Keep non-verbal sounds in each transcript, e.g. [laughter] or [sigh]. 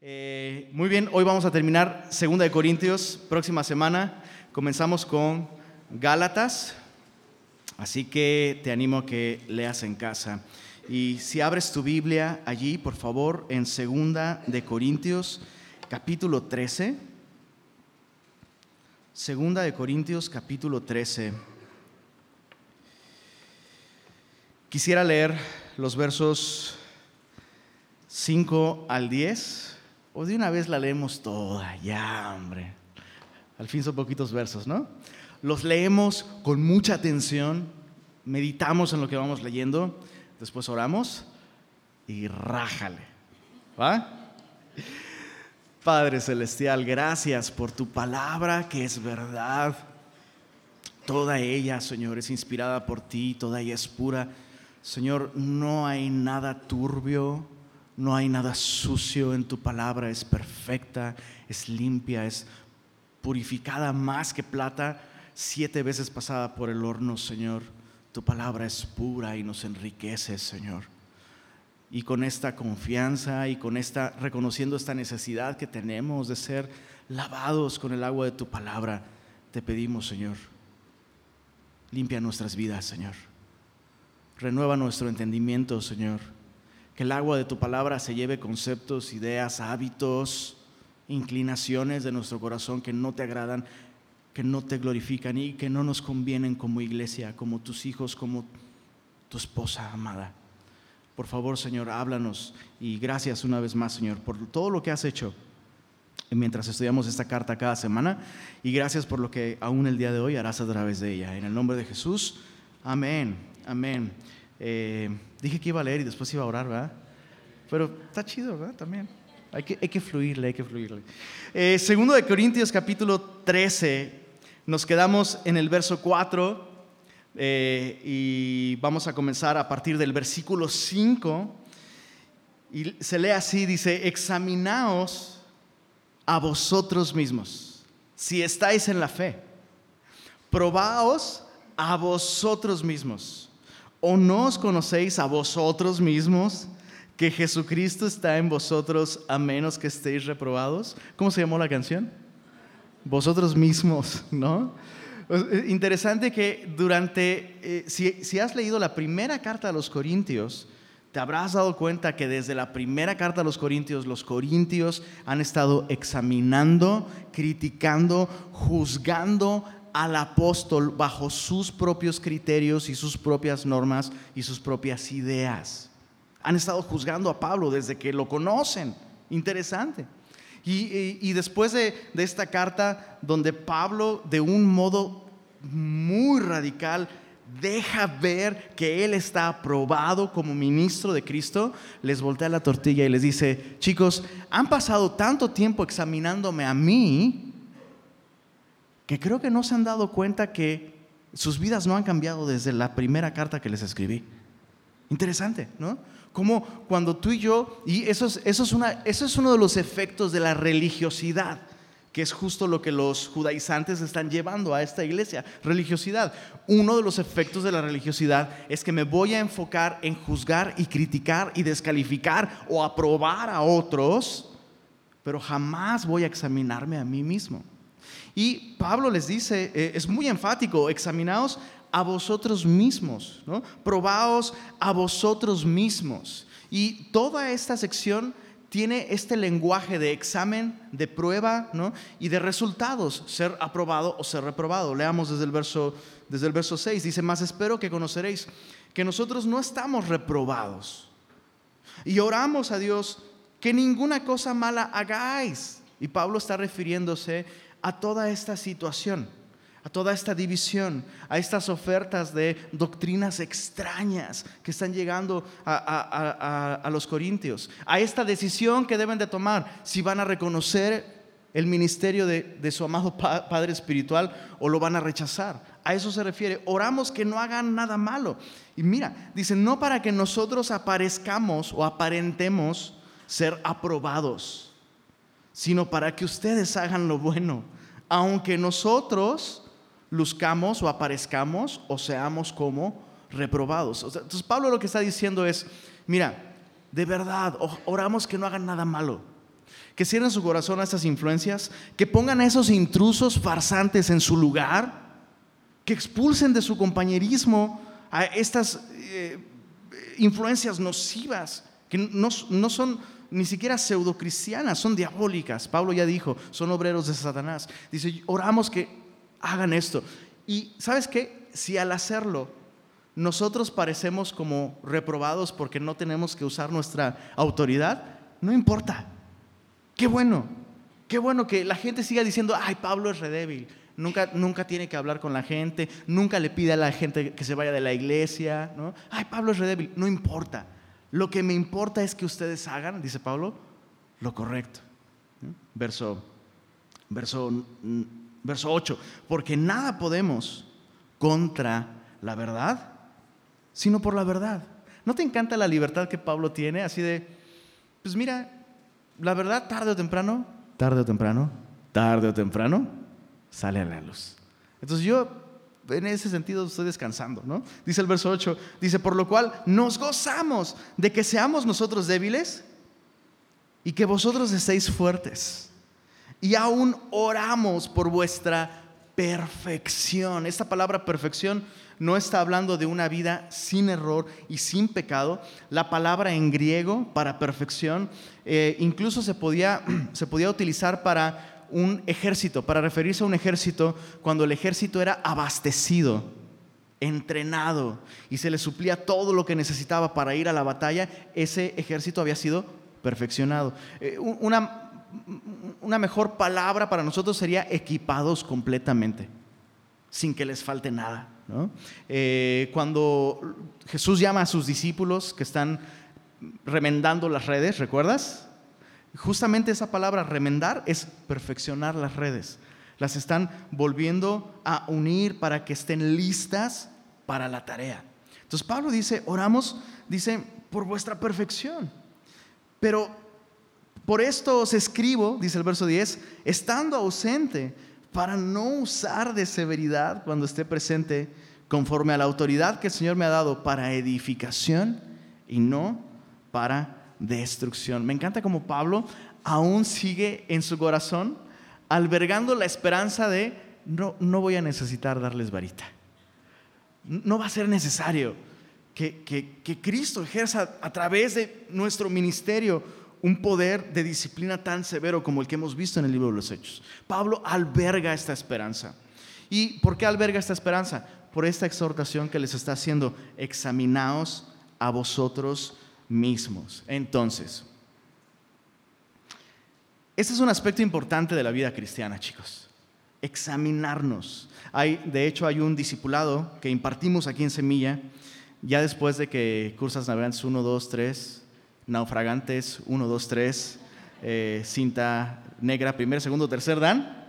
Eh, muy bien, hoy vamos a terminar Segunda de Corintios. Próxima semana comenzamos con Gálatas. Así que te animo a que leas en casa. Y si abres tu Biblia allí, por favor, en Segunda de Corintios, capítulo 13. Segunda de Corintios, capítulo 13. Quisiera leer los versos 5 al 10, o de una vez la leemos toda, ya, hombre. Al fin son poquitos versos, ¿no? Los leemos con mucha atención, meditamos en lo que vamos leyendo, después oramos y rájale. ¿Va? Padre Celestial, gracias por tu palabra que es verdad. Toda ella, Señor, es inspirada por ti, toda ella es pura. Señor, no hay nada turbio, no hay nada sucio en tu palabra, es perfecta, es limpia, es purificada más que plata, siete veces pasada por el horno, Señor. Tu palabra es pura y nos enriquece, Señor. Y con esta confianza y con esta, reconociendo esta necesidad que tenemos de ser lavados con el agua de tu palabra, te pedimos, Señor, limpia nuestras vidas, Señor. Renueva nuestro entendimiento, Señor que el agua de tu palabra se lleve conceptos, ideas, hábitos, inclinaciones de nuestro corazón que no te agradan, que no te glorifican y que no nos convienen como iglesia, como tus hijos, como tu esposa amada. Por favor, Señor, háblanos y gracias una vez más, Señor, por todo lo que has hecho mientras estudiamos esta carta cada semana y gracias por lo que aún el día de hoy harás a través de ella. En el nombre de Jesús, amén, amén. Eh, dije que iba a leer y después iba a orar, ¿verdad? Pero está chido, ¿verdad? También. Hay que, hay que fluirle, hay que fluirle. Eh, segundo de Corintios capítulo 13, nos quedamos en el verso 4 eh, y vamos a comenzar a partir del versículo 5. Y se lee así, dice, examinaos a vosotros mismos, si estáis en la fe. Probaos a vosotros mismos ¿O no os conocéis a vosotros mismos que Jesucristo está en vosotros a menos que estéis reprobados? ¿Cómo se llamó la canción? Vosotros mismos, ¿no? Eh, interesante que durante, eh, si, si has leído la primera carta a los Corintios, te habrás dado cuenta que desde la primera carta a los Corintios, los Corintios han estado examinando, criticando, juzgando al apóstol bajo sus propios criterios y sus propias normas y sus propias ideas. Han estado juzgando a Pablo desde que lo conocen. Interesante. Y, después de, de esta carta donde Pablo de un modo muy radical deja ver que él está aprobado como ministro de Cristo, les voltea la tortilla y les dice, chicos, han pasado tanto tiempo examinándome a mí que creo que no se han dado cuenta que sus vidas no han cambiado desde la primera carta que les escribí. Interesante, ¿no? Como cuando tú y yo, y eso es, eso es, una, eso es uno de los efectos de la religiosidad, que es justo lo que los judaizantes están llevando a esta iglesia, religiosidad. Uno de los efectos de la religiosidad es que me voy a enfocar en juzgar y criticar y descalificar o aprobar a otros, pero jamás voy a examinarme a mí mismo. Y Pablo les dice, eh, es muy enfático, examinaos a vosotros mismos, ¿no? probaos a vosotros mismos. Y toda esta sección tiene este lenguaje de examen, de prueba ¿no? y de resultados, ser aprobado o ser reprobado. Leamos desde el verso, desde el verso 6, dice, más espero que conoceréis que nosotros no estamos reprobados. Y oramos a Dios que ninguna cosa mala hagáis. Y Pablo está refiriéndose a toda esta situación, a toda esta división, a estas ofertas de doctrinas extrañas que están llegando a, los corintios, a esta decisión que deben de tomar si van a reconocer el ministerio de, su amado Padre Espiritual o lo van a rechazar. A eso se refiere. Oramos que no hagan nada malo. Y mira, dice, no para que nosotros aparezcamos o aparentemos ser aprobados sino para que ustedes hagan lo bueno, aunque nosotros luzcamos o aparezcamos o seamos como reprobados. entonces Pablo lo que está diciendo es, mira, de verdad, oramos que no hagan nada malo, que cierren su corazón a estas influencias, que pongan a esos intrusos farsantes en su lugar, que expulsen de su compañerismo a estas eh, influencias nocivas, que no, no son ni siquiera pseudocristianas, son diabólicas. Pablo ya dijo, son obreros de Satanás. Dice, oramos que hagan esto. Y sabes qué? Si al hacerlo nosotros parecemos como reprobados porque no tenemos que usar nuestra autoridad, no importa. Qué bueno, qué bueno que la gente siga diciendo, ay, Pablo es redébil. Nunca, nunca tiene que hablar con la gente, nunca le pide a la gente que se vaya de la iglesia, ¿no? Ay, Pablo es redébil, no importa. Lo que me importa es que ustedes hagan, dice Pablo, lo correcto. Verso, verso, verso 8, porque nada podemos contra la verdad, sino por la verdad. ¿No te encanta la libertad que Pablo tiene? Así de, pues mira, la verdad tarde o temprano, tarde o temprano, tarde o temprano, sale a la luz. Entonces yo en ese sentido estoy descansando, ¿no? Dice el verso 8, dice, por lo cual nos gozamos de que seamos nosotros débiles y que vosotros estéis fuertes. Y aún oramos por vuestra perfección. Esta palabra perfección no está hablando de una vida sin error y sin pecado. La palabra en griego para perfección eh, incluso se podía, [clears throat] se podía utilizar para un ejército, para referirse a un ejército cuando el ejército era abastecido, entrenado y se le suplía todo lo que necesitaba para ir a la batalla, ese ejército había sido perfeccionado. Eh, una, una mejor palabra para nosotros sería equipados completamente, sin que les falte nada. Eh, cuando Jesús llama a sus discípulos que están remendando las redes, ¿recuerdas? Justamente esa palabra remendar es perfeccionar las redes. Las están volviendo a unir para que estén listas para la tarea. Entonces Pablo dice, oramos, dice, por vuestra perfección. Pero por esto os escribo, dice el verso 10, estando ausente, para no usar de severidad cuando esté presente, conforme a la autoridad que el Señor me ha dado para edificación y no para destrucción. Me encanta como Pablo aún sigue en su corazón albergando la esperanza de no, no voy a necesitar darles varita. No va a ser necesario que, que Cristo ejerza a través de nuestro ministerio un poder de disciplina tan severo como el que hemos visto en el libro de los Hechos. Pablo alberga esta esperanza. ¿Y por qué alberga esta esperanza? Por esta exhortación que les está haciendo, examinaos a vosotros mismos. Entonces, este es un aspecto importante de la vida cristiana, chicos. Examinarnos. Hay, de hecho, hay un discipulado que impartimos aquí en Semilla, ya después de que cursas navegantes 1, 2, 3, naufragantes 1, 2, 3, cinta negra, primer, segundo, tercer dan,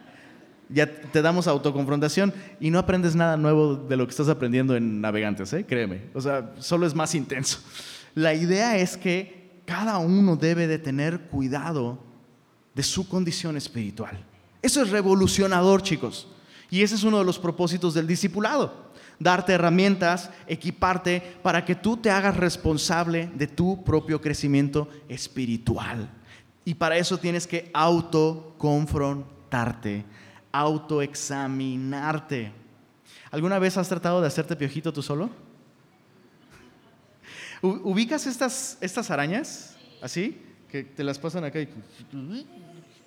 ya te damos autoconfrontación y no aprendes nada nuevo de lo que estás aprendiendo en navegantes, ¿eh? créeme. O sea, solo es más intenso. La idea es que cada uno debe de tener cuidado de su condición espiritual. Eso es revolucionador, chicos. Y ese es uno de los propósitos del discipulado. Darte herramientas, equiparte para que tú te hagas responsable de tu propio crecimiento espiritual. Y para eso tienes que autoconfrontarte, autoexaminarte. ¿Alguna vez has tratado de hacerte piojito tú solo? ¿Ubicas estas, estas arañas? ¿Así? Que te las pasan acá y...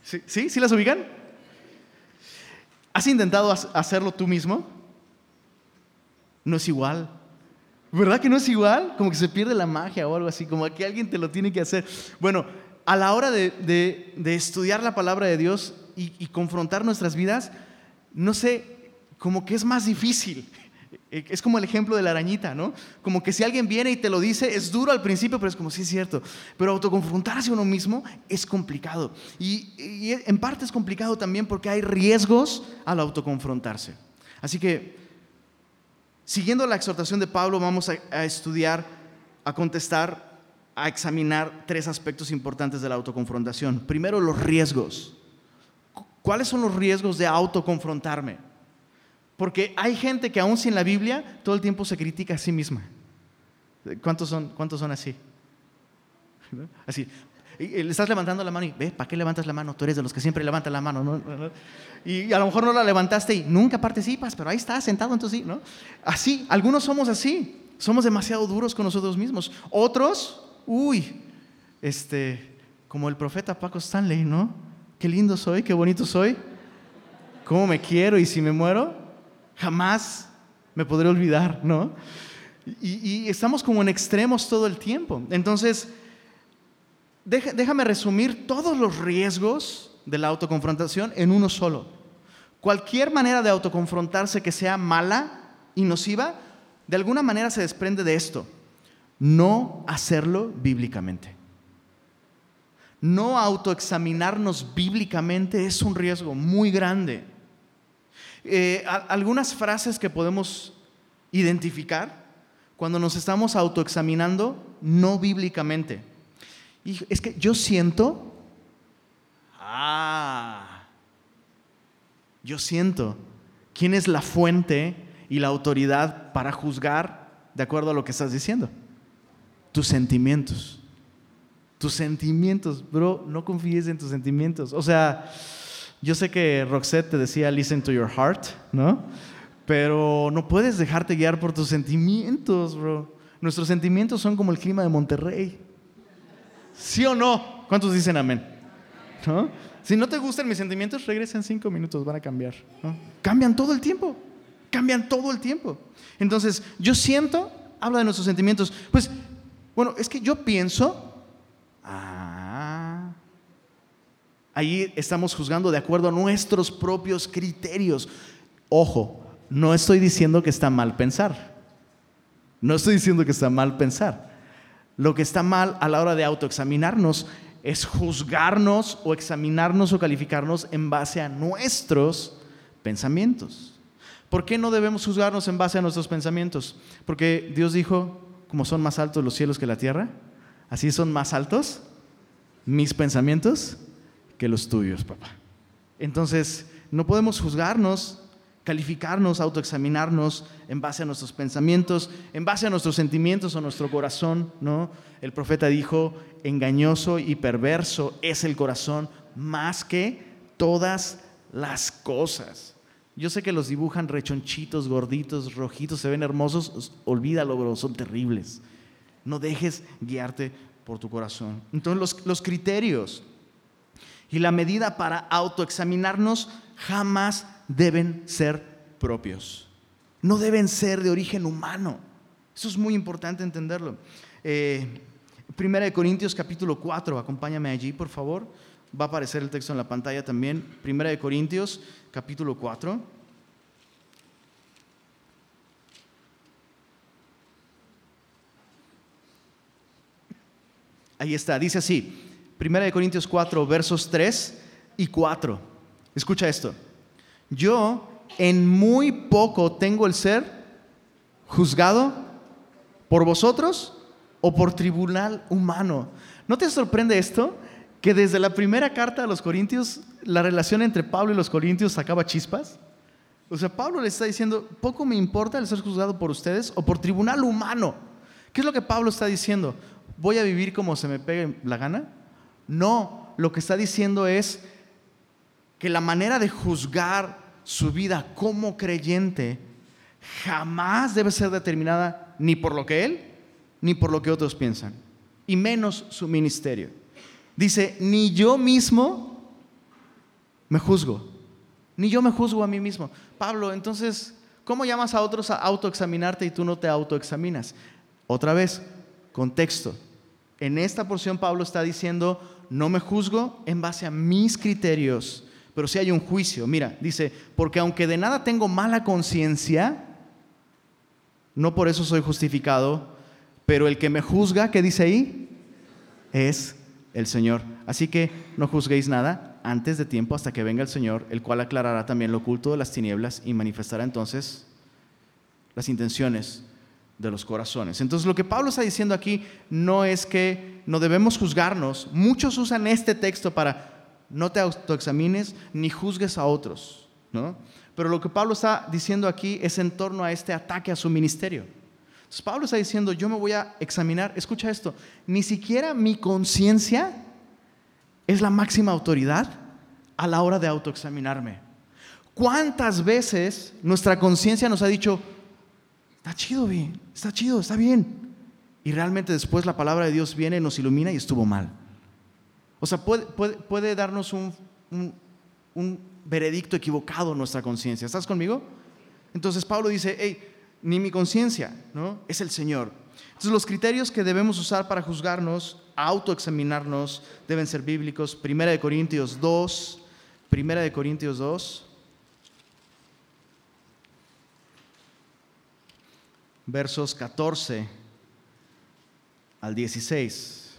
¿Sí? ¿Sí? las ubican? ¿Has intentado hacerlo tú mismo? No es igual. ¿Verdad que no es igual? Como que se pierde la magia o algo así, como que alguien te lo tiene que hacer. Bueno, a la hora de, estudiar la palabra de Dios y confrontar nuestras vidas, no sé, como que es más difícil. Eh, es como el ejemplo de la arañita, ¿no? Como que si alguien viene y te lo dice, es duro al principio, pero es como, sí es cierto. Pero autoconfrontarse a uno mismo es complicado. Y, en parte es complicado también porque hay riesgos al autoconfrontarse. Así que, siguiendo la exhortación de Pablo, vamos a estudiar, a contestar, a examinar tres aspectos importantes de la autoconfrontación. Primero, los riesgos. ¿Cuáles son los riesgos de autoconfrontarme? Porque hay gente que aún sin la Biblia todo el tiempo se critica a sí misma. ¿Cuántos son, cuántos son así? [laughs] Así. le estás levantando la mano y, ve, ¿para qué levantas la mano? Tú eres de los que siempre levantan la mano, [laughs] Y a lo mejor no la levantaste y nunca participas, pero ahí estás sentado entonces sí, ¿no? Así, algunos somos así. Somos demasiado duros con nosotros mismos. Otros, uy, este, como el profeta Paco Stanley, ¿no? Qué lindo soy, qué bonito soy. ¿Cómo me quiero? Y si me muero, jamás me podré olvidar, ¿no? Y, estamos como en extremos todo el tiempo. Entonces, déjame resumir todos los riesgos de la autoconfrontación en uno solo. Cualquier manera de autoconfrontarse que sea mala y nociva, de alguna manera se desprende de esto. No hacerlo bíblicamente. No autoexaminarnos bíblicamente es un riesgo muy grande. Eh, algunas frases que podemos identificar cuando nos estamos autoexaminando no bíblicamente. Y es que yo siento, ah, yo siento quién es la fuente y la autoridad para juzgar de acuerdo a lo que estás diciendo. Tus sentimientos. Tus sentimientos, bro, no confíes en tus sentimientos. O sea, yo sé que Roxette te decía listen to your heart, ¿no? Pero no puedes dejarte guiar por tus sentimientos, bro. Nuestros sentimientos son como el clima de Monterrey. ¿Sí o no? ¿Cuántos dicen amén? ¿No? Si no te gustan mis sentimientos, regresa en cinco minutos, van a cambiar. Cambian todo el tiempo. Cambian todo el tiempo. Entonces, yo siento, habla de nuestros sentimientos. Pues, bueno, es que yo pienso, ah, ahí estamos juzgando de acuerdo a nuestros propios criterios. Ojo, no estoy diciendo que está mal pensar. No estoy diciendo que está mal pensar. Lo que está mal a la hora de autoexaminarnos es juzgarnos o examinarnos o calificarnos en base a nuestros pensamientos. ¿Por qué no debemos juzgarnos en base a nuestros pensamientos? Porque Dios dijo, como son más altos los cielos que la tierra, así son más altos mis pensamientos que los tuyos, papá. Entonces, no podemos juzgarnos calificarnos, autoexaminarnos en base a nuestros pensamientos, en base a nuestros sentimientos o nuestro corazón, ¿no? El profeta dijo, engañoso y perverso es el corazón más que todas las cosas. Yo sé que los dibujan rechonchitos, gorditos, rojitos, se ven hermosos, olvídalo, bro, son terribles. No dejes guiarte por tu corazón. Entonces los, los criterios y la medida para autoexaminarnos jamás deben ser propios. No deben ser de origen humano. Eso es muy importante entenderlo. Eh, Primera de Corintios capítulo 4, acompáñame allí, por favor. Va a aparecer el texto en la pantalla también. Primera de Corintios capítulo 4. Ahí está, dice así. Primera de Corintios 4, versos 3 y 4. Escucha esto yo en muy poco tengo el ser juzgado por vosotros o por tribunal humano. ¿No te sorprende esto? Que desde la primera carta a los Corintios, la relación entre Pablo y los Corintios sacaba chispas. O sea, Pablo le está diciendo, poco me importa el ser juzgado por ustedes o por tribunal humano. ¿Qué es lo que Pablo está diciendo? ¿Voy a vivir como se me pegue la gana? No, lo que está diciendo es que la manera de juzgar su vida como creyente jamás debe ser determinada ni por lo que él ni por lo que otros piensan, y menos su ministerio. Dice, ni yo mismo me juzgo, ni yo me juzgo a mí mismo. Pablo, entonces, ¿cómo llamas a otros a autoexaminarte y tú no te autoexaminas? Otra vez, contexto. En esta porción Pablo está diciendo, no me juzgo en base a mis criterios, pero si hay un juicio. Mira, dice, porque aunque de nada tengo mala conciencia, no por eso soy justificado, pero el que me juzga, ¿qué dice ahí? Es el Señor. Así que no juzguéis nada antes de tiempo hasta que venga el Señor, el cual aclarará también lo oculto de las tinieblas y manifestará entonces las intenciones de los corazones. Entonces lo que Pablo está diciendo aquí no es que no debemos juzgarnos. Muchos usan este texto para no te autoexamines ni juzgues a otros, ¿no? Pero lo que Pablo está diciendo aquí es en torno a este ataque a su ministerio. Entonces Pablo está diciendo, yo me voy a examinar, escucha esto, ni siquiera mi conciencia es la máxima autoridad a la hora de autoexaminarme. ¿Cuántas veces nuestra conciencia nos ha dicho, está chido, está chido, está bien? Y realmente después la palabra de Dios viene, nos ilumina y estuvo mal. O sea, puede, darnos un, un, veredicto equivocado nuestra conciencia. ¿Estás conmigo? Entonces Pablo dice, hey, ni mi conciencia, ¿no? Es el Señor. Entonces los criterios que debemos usar para juzgarnos, autoexaminarnos, deben ser bíblicos. Primera de Corintios 2, Primera de Corintios 2. Versos 14 al 16.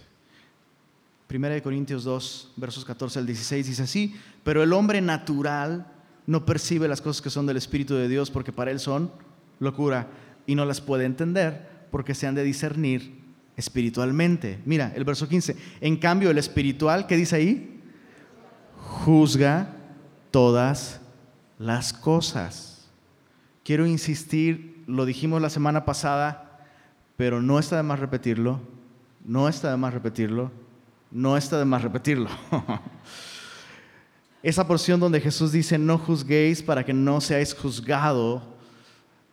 Primera de Corintios 2, versos 14 al 16 dice así, pero el hombre natural no percibe las cosas que son del Espíritu de Dios porque para él son locura y no las puede entender porque se han de discernir espiritualmente. Mira, el verso 15. En cambio, el espiritual, ¿qué dice ahí? Juzga todas las cosas. Quiero insistir, lo dijimos la semana pasada, pero no está de más repetirlo, no está de más repetirlo, no está de más repetirlo. [laughs] Esa porción donde Jesús dice, no juzguéis para que no seáis juzgado,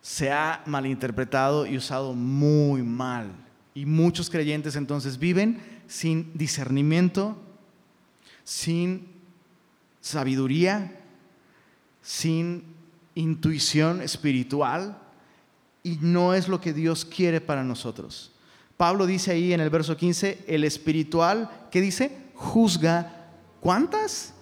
se ha malinterpretado y usado muy mal. Y muchos creyentes entonces viven sin discernimiento, sin sabiduría, sin intuición espiritual y no es lo que Dios quiere para nosotros. Pablo dice ahí en el verso 15, el espiritual, ¿qué dice? Juzga cuántas?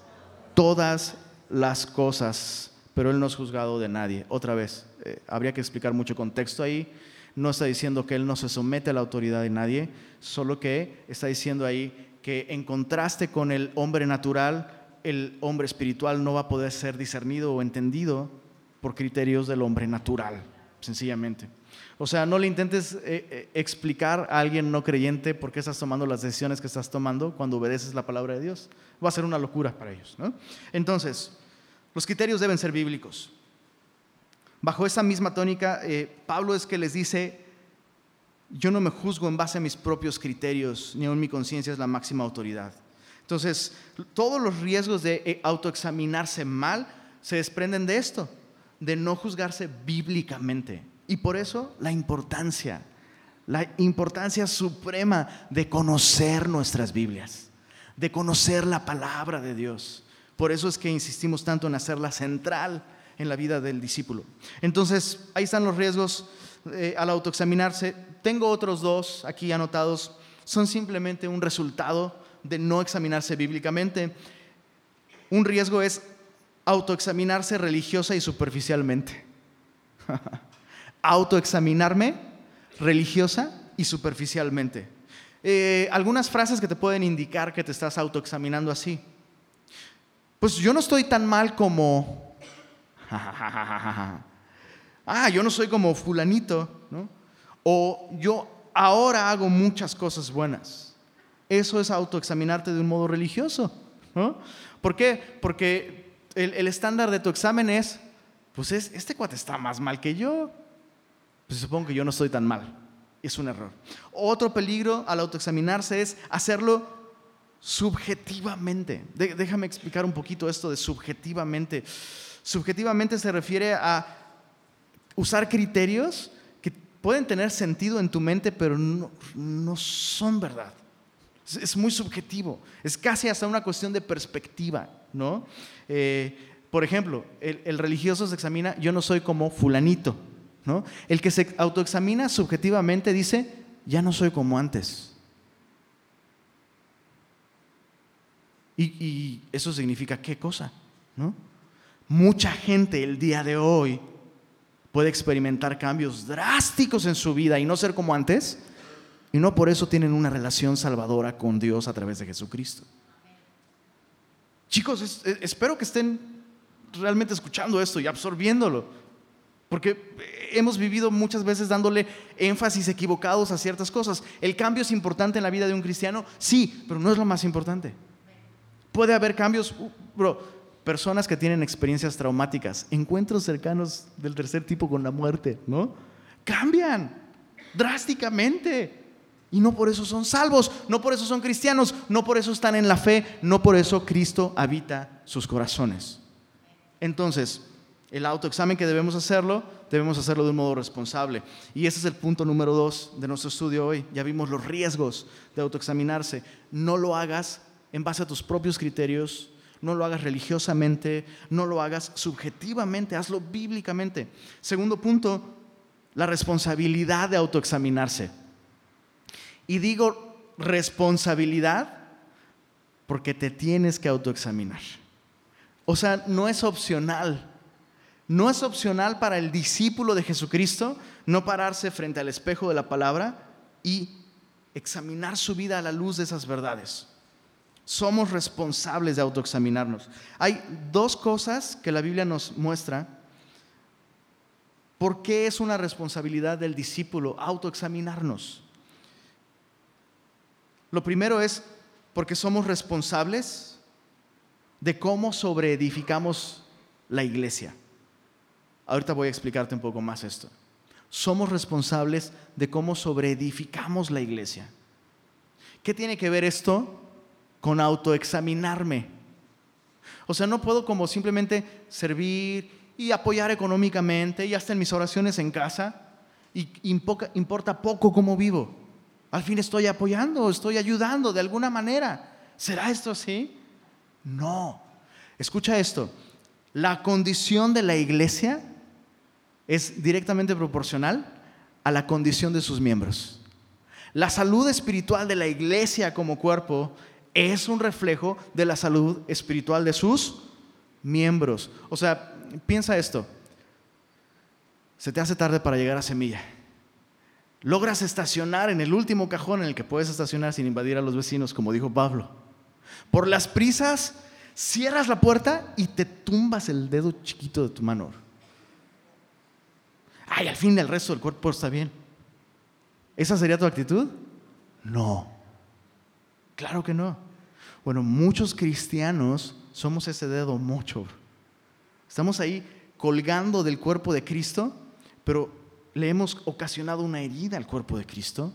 Todas las cosas, pero él no es juzgado de nadie. Otra vez, eh, habría que explicar mucho contexto ahí. No está diciendo que él no se somete a la autoridad de nadie, solo que está diciendo ahí que en contraste con el hombre natural, el hombre espiritual no va a poder ser discernido o entendido por criterios del hombre natural, sencillamente. O sea, no le intentes eh, eh, explicar a alguien no creyente por qué estás tomando las decisiones que estás tomando cuando obedeces la palabra de Dios. Va a ser una locura para ellos. Entonces, los criterios deben ser bíblicos. Bajo esa misma tónica, eh, Pablo es que les dice, yo no me juzgo en base a mis propios criterios, ni aun mi conciencia es la máxima autoridad. Entonces, todos los riesgos de autoexaminarse mal se desprenden de esto, de no juzgarse bíblicamente. Y por eso la importancia, la importancia suprema de conocer nuestras Biblias, de conocer la palabra de Dios. Por eso es que insistimos tanto en hacerla central en la vida del discípulo. Entonces, ahí están los riesgos eh, al autoexaminarse. Tengo otros dos aquí anotados. Son simplemente un resultado de no examinarse bíblicamente. Un riesgo es autoexaminarse religiosa y superficialmente. [laughs] autoexaminarme religiosa y superficialmente. Eh, algunas frases que te pueden indicar que te estás autoexaminando así. Pues yo no estoy tan mal como [laughs] ah, yo no soy como fulanito, ¿no? O yo ahora hago muchas cosas buenas. Eso es autoexaminarte de un modo religioso, ¿no? ¿Por qué? Porque el, estándar de tu examen es, pues es, este cuate está más mal que yo. Pues supongo que yo no estoy tan mal. Es un error. Otro peligro al autoexaminarse es hacerlo subjetivamente. déjame explicar un poquito esto de subjetivamente. Subjetivamente se refiere a usar criterios que pueden tener sentido en tu mente, pero no, son verdad. Es, muy subjetivo. Es casi hasta una cuestión de perspectiva, ¿no? Eh, por ejemplo, el, religioso se examina, yo no soy como fulanito, ¿no? El que se autoexamina subjetivamente dice, ya no soy como antes. Y, y eso significa qué cosa, ¿no? mucha gente el día de hoy puede experimentar cambios drásticos en su vida y no ser como antes, y no por eso tienen una relación salvadora con Dios a través de Jesucristo. Chicos, espero que estén realmente escuchando esto y absorbiéndolo, porque hemos vivido muchas veces dándole énfasis equivocados a ciertas cosas. El cambio es importante en la vida de un cristiano, sí, pero no es lo más importante. Puede haber cambios, uh, bro, personas que tienen experiencias traumáticas, encuentros cercanos del tercer tipo con la muerte, ¿no? Cambian drásticamente. Y no por eso son salvos, no por eso son cristianos, no por eso están en la fe, no por eso Cristo habita sus corazones. Entonces, el autoexamen que debemos hacerlo, debemos hacerlo de un modo responsable. Y ese es el punto número dos de nuestro estudio hoy. Ya vimos los riesgos de autoexaminarse. No lo hagas en base a tus propios criterios, no lo hagas religiosamente, no lo hagas subjetivamente, hazlo bíblicamente. Segundo punto, la responsabilidad de autoexaminarse. Y digo responsabilidad porque te tienes que autoexaminar. O sea, no es opcional. No es opcional para el discípulo de Jesucristo no pararse frente al espejo de la palabra y examinar su vida a la luz de esas verdades. Somos responsables de autoexaminarnos. Hay dos cosas que la Biblia nos muestra. ¿Por qué es una responsabilidad del discípulo autoexaminarnos? Lo primero es porque somos responsables de cómo sobreedificamos la iglesia. Ahorita voy a explicarte un poco más esto. Somos responsables de cómo sobreedificamos la iglesia. ¿Qué tiene que ver esto con autoexaminarme. O sea, no puedo como simplemente servir y apoyar económicamente y hasta en mis oraciones en casa y importa poco cómo vivo. Al fin estoy apoyando, estoy ayudando de alguna manera. ¿Será esto así? No. Escucha esto. La condición de la iglesia es directamente proporcional a la condición de sus miembros. La salud espiritual de la iglesia como cuerpo es un reflejo de la salud espiritual de sus miembros. O sea, piensa esto. Se te hace tarde para llegar a Semilla. Logras estacionar en el último cajón en el que puedes estacionar sin invadir a los vecinos, como dijo Pablo. Por las prisas, cierras la puerta y te tumbas el dedo chiquito de tu mano. Ay, al fin el resto del cuerpo está bien. ¿Esa sería tu actitud? No. Claro que no. Bueno, muchos cristianos somos ese dedo mucho. Estamos ahí colgando del cuerpo de Cristo, pero le hemos ocasionado una herida al cuerpo de Cristo.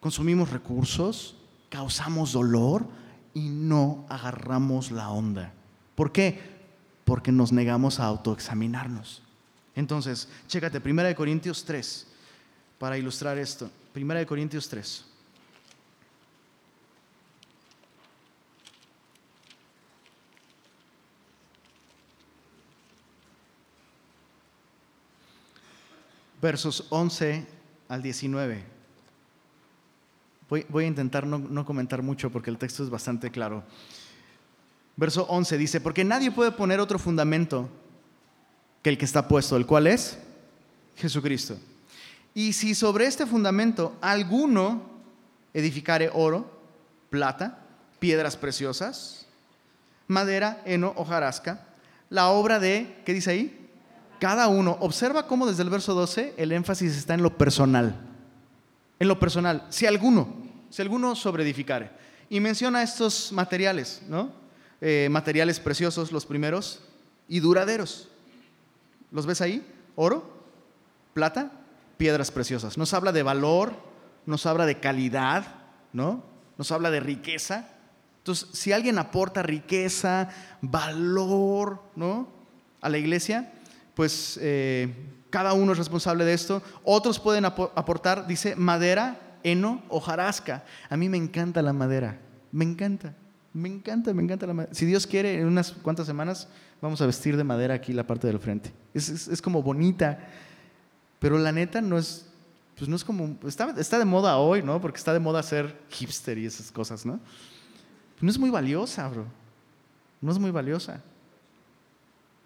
Consumimos recursos, causamos dolor y no agarramos la onda. ¿Por qué? Porque nos negamos a autoexaminarnos. Entonces, chécate, 1 Corintios 3, para ilustrar esto. 1 Corintios 3. Versos 11 al 19. Voy, a intentar no, no, comentar mucho porque el texto es bastante claro. Verso 11 dice, porque nadie puede poner otro fundamento que el que está puesto, el cual es Jesucristo. Y si sobre este fundamento alguno edificare oro, plata, piedras preciosas, madera, heno, hojarasca, la obra de, ¿qué dice ahí? Cada uno, observa cómo desde el verso 12 el énfasis está en lo personal. En lo personal, si alguno, si alguno sobreedificare. Y menciona estos materiales, ¿no? Eh, materiales preciosos, los primeros, y duraderos. ¿Los ves ahí? Oro, plata, piedras preciosas. Nos habla de valor, nos habla de calidad, ¿no? Nos habla de riqueza. Entonces, si alguien aporta riqueza, valor, ¿no? A la iglesia, pues eh, cada uno es responsable de esto. Otros pueden aportar, dice, madera, heno o jarasca. A mí me encanta la madera, me encanta, me encanta, me encanta la madera. Si Dios quiere, en unas cuantas semanas vamos a vestir de madera aquí la parte del frente. Es, como bonita, pero la neta no es, pues no es como, está, está, de moda hoy, ¿no? Porque está de moda ser hipster y esas cosas, ¿no? No es muy valiosa, bro. No es muy valiosa.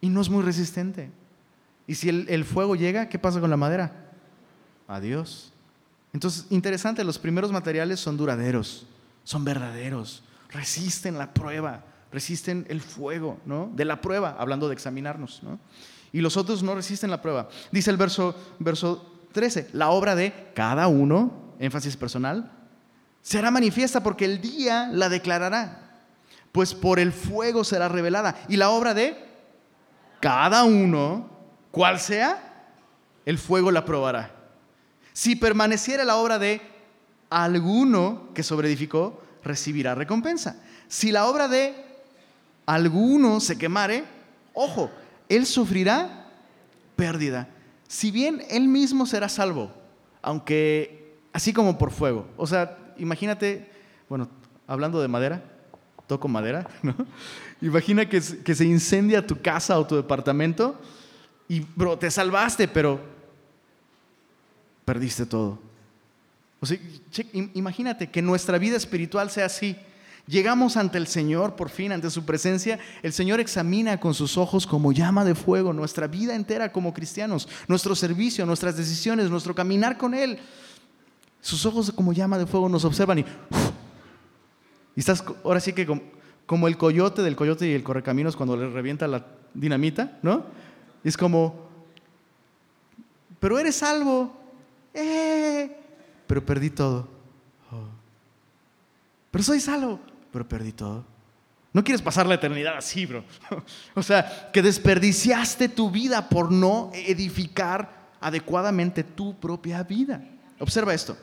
Y no es muy resistente. Y si el, fuego llega, ¿qué pasa con la madera? Adiós. Entonces, interesante, los primeros materiales son duraderos, son verdaderos, resisten la prueba, resisten el fuego, ¿no? De la prueba, hablando de examinarnos, ¿no? Y los otros no resisten la prueba. Dice el verso, verso 13, la obra de cada uno, énfasis personal, será manifiesta porque el día la declarará, pues por el fuego será revelada. Y la obra de cada uno cual sea, el fuego la probará. Si permaneciera la obra de alguno que sobreedificó, recibirá recompensa. Si la obra de alguno se quemare, ojo, él sufrirá pérdida. Si bien él mismo será salvo, aunque así como por fuego. O sea, imagínate, bueno, hablando de madera, toco madera, [laughs] ¿no? Imagina que, que se incendia tu casa o tu departamento y, bro, te salvaste, pero perdiste todo. O sea, imagínate que nuestra vida espiritual sea así. Llegamos ante el Señor, por fin, ante su presencia. El Señor examina con sus ojos como llama de fuego nuestra vida entera como cristianos, nuestro servicio, nuestras decisiones, nuestro caminar con Él. Sus ojos como llama de fuego nos observan y, y estás ahora sí que como, como, el coyote del coyote y el correcaminos cuando le revienta la dinamita, ¿no? Es como, pero eres salvo, eh, pero perdí todo. Oh. Pero soy salvo, pero perdí todo. No quieres pasar la eternidad así, bro. [laughs] o sea, que desperdiciaste tu vida por no edificar adecuadamente tu propia vida. Observa esto.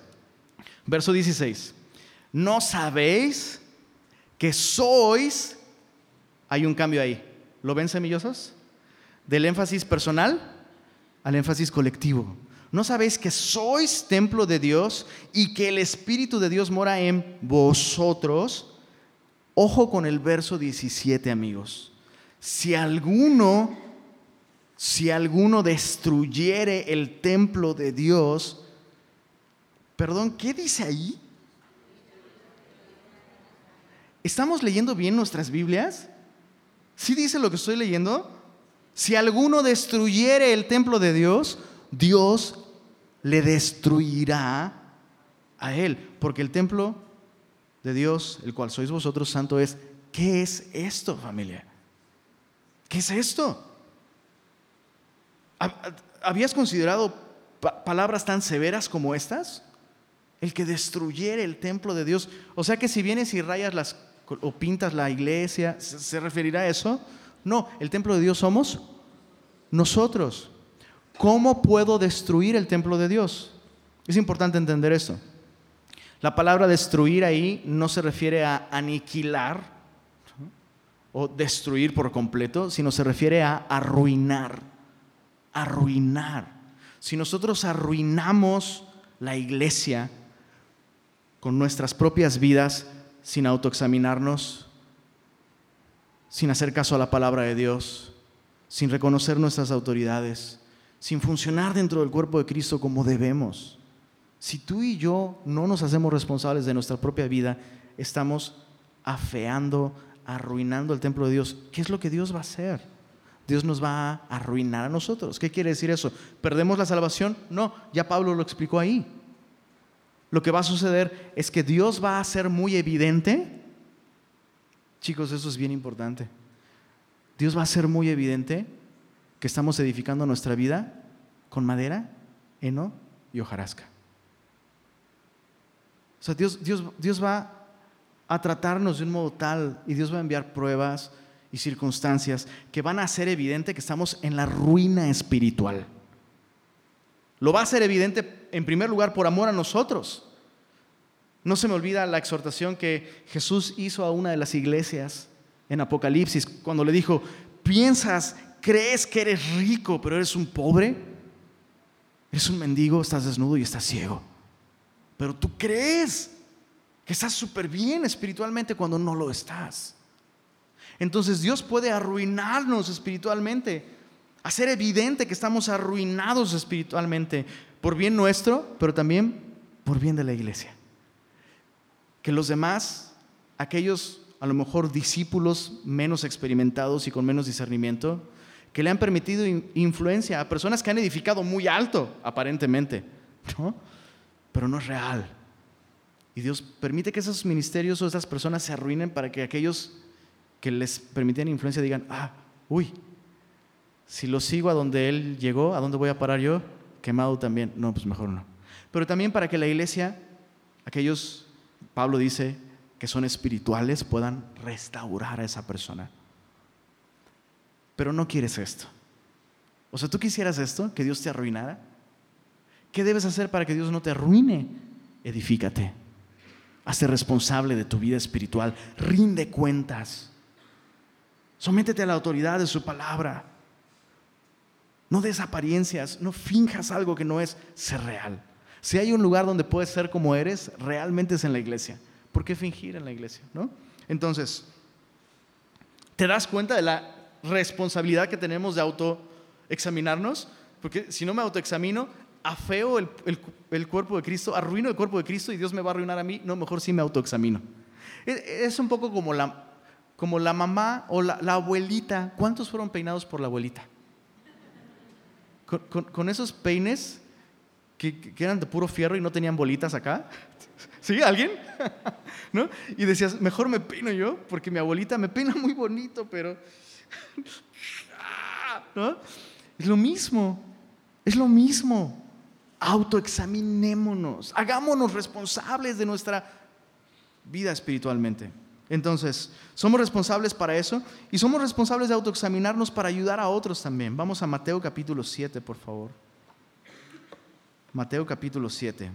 Verso 16. ¿No sabéis que sois... Hay un cambio ahí. ¿Lo ven semillosos? Del énfasis personal al énfasis colectivo. ¿No sabéis que sois templo de Dios y que el Espíritu de Dios mora en vosotros? Ojo con el verso 17, amigos. Si alguno, si alguno destruyere el templo de Dios, perdón, ¿qué dice ahí? ¿Estamos leyendo bien nuestras Biblias? ¿Sí dice lo que estoy leyendo? Si alguno destruyere el templo de Dios, Dios le destruirá a él, porque el templo de Dios, el cual sois vosotros santo, es, ¿qué es esto familia? ¿Qué es esto? ¿Habías considerado palabras tan severas como estas? El que destruyere el templo de Dios. O sea que si vienes y rayas las o pintas la iglesia, ¿se referirá a eso? No, el templo de Dios somos nosotros. ¿Cómo puedo destruir el templo de Dios? Es importante entender esto. La palabra destruir ahí no se refiere a aniquilar o destruir por completo, sino se refiere a arruinar. Arruinar. Si nosotros arruinamos la iglesia con nuestras propias vidas sin autoexaminarnos, sin hacer caso a la palabra de Dios, sin reconocer nuestras autoridades, sin funcionar dentro del cuerpo de Cristo como debemos. Si tú y yo no nos hacemos responsables de nuestra propia vida, estamos afeando, arruinando el templo de Dios. ¿Qué es lo que Dios va a hacer? Dios nos va a arruinar a nosotros. ¿Qué quiere decir eso? ¿Perdemos la salvación? No, ya Pablo lo explicó ahí. Lo que va a suceder es que Dios va a ser muy evidente. Chicos, eso es bien importante. Dios va a ser muy evidente que estamos edificando nuestra vida con madera, heno y hojarasca. O sea, Dios, Dios, Dios va a tratarnos de un modo tal y Dios va a enviar pruebas y circunstancias que van a hacer evidente que estamos en la ruina espiritual. Lo va a hacer evidente en primer lugar por amor a nosotros. No se me olvida la exhortación que Jesús hizo a una de las iglesias en Apocalipsis cuando le dijo, piensas crees que eres rico, pero eres un pobre, eres un mendigo, estás desnudo y estás ciego. Pero tú crees que estás súper bien espiritualmente cuando no lo estás. Entonces Dios puede arruinarnos espiritualmente, hacer evidente que estamos arruinados espiritualmente por bien nuestro, pero también por bien de la iglesia. Que los demás, aquellos a lo mejor discípulos menos experimentados y con menos discernimiento, que le han permitido influencia a personas que han edificado muy alto, aparentemente, pero no es real. Y Dios permite que esos ministerios o esas personas se arruinen para que aquellos que les permitían influencia digan, ah, uy, si lo sigo a donde Él llegó, ¿a dónde voy a parar yo? Quemado también. No, pues mejor no. Pero también para que la iglesia, aquellos, Pablo dice, que son espirituales, puedan restaurar a esa persona pero no quieres esto. O sea, ¿tú quisieras esto? ¿Que Dios te arruinara? ¿Qué debes hacer para que Dios no te arruine? Edifícate. Hazte responsable de tu vida espiritual. Rinde cuentas. Sométete a la autoridad de su palabra. No des apariencias, no finjas algo que no es ser real. Si hay un lugar donde puedes ser como eres, realmente es en la iglesia. ¿Por qué fingir en la iglesia? ¿no? Entonces, ¿te das cuenta de la responsabilidad que tenemos de autoexaminarnos? Porque si no me autoexamino, afeo el, el, cuerpo de Cristo, arruino el cuerpo de Cristo y Dios me va a arruinar a mí. No, mejor sí me autoexamino. Es un poco como la, como la mamá o la, abuelita. ¿Cuántos fueron peinados por la abuelita? Con, esos peines que, eran de puro fierro y no tenían bolitas acá. [laughs] ¿Sí? ¿Alguien? [laughs] ¿No? Y decías, mejor me peino yo, porque mi abuelita me peina muy bonito, pero... [laughs] ¿No? Es lo mismo, es lo mismo. Autoexaminémonos, hagámonos responsables de nuestra vida espiritualmente. Entonces, somos responsables para eso y somos responsables de autoexaminarnos para ayudar a otros también. Vamos a Mateo capítulo 7, por favor. Mateo capítulo 7.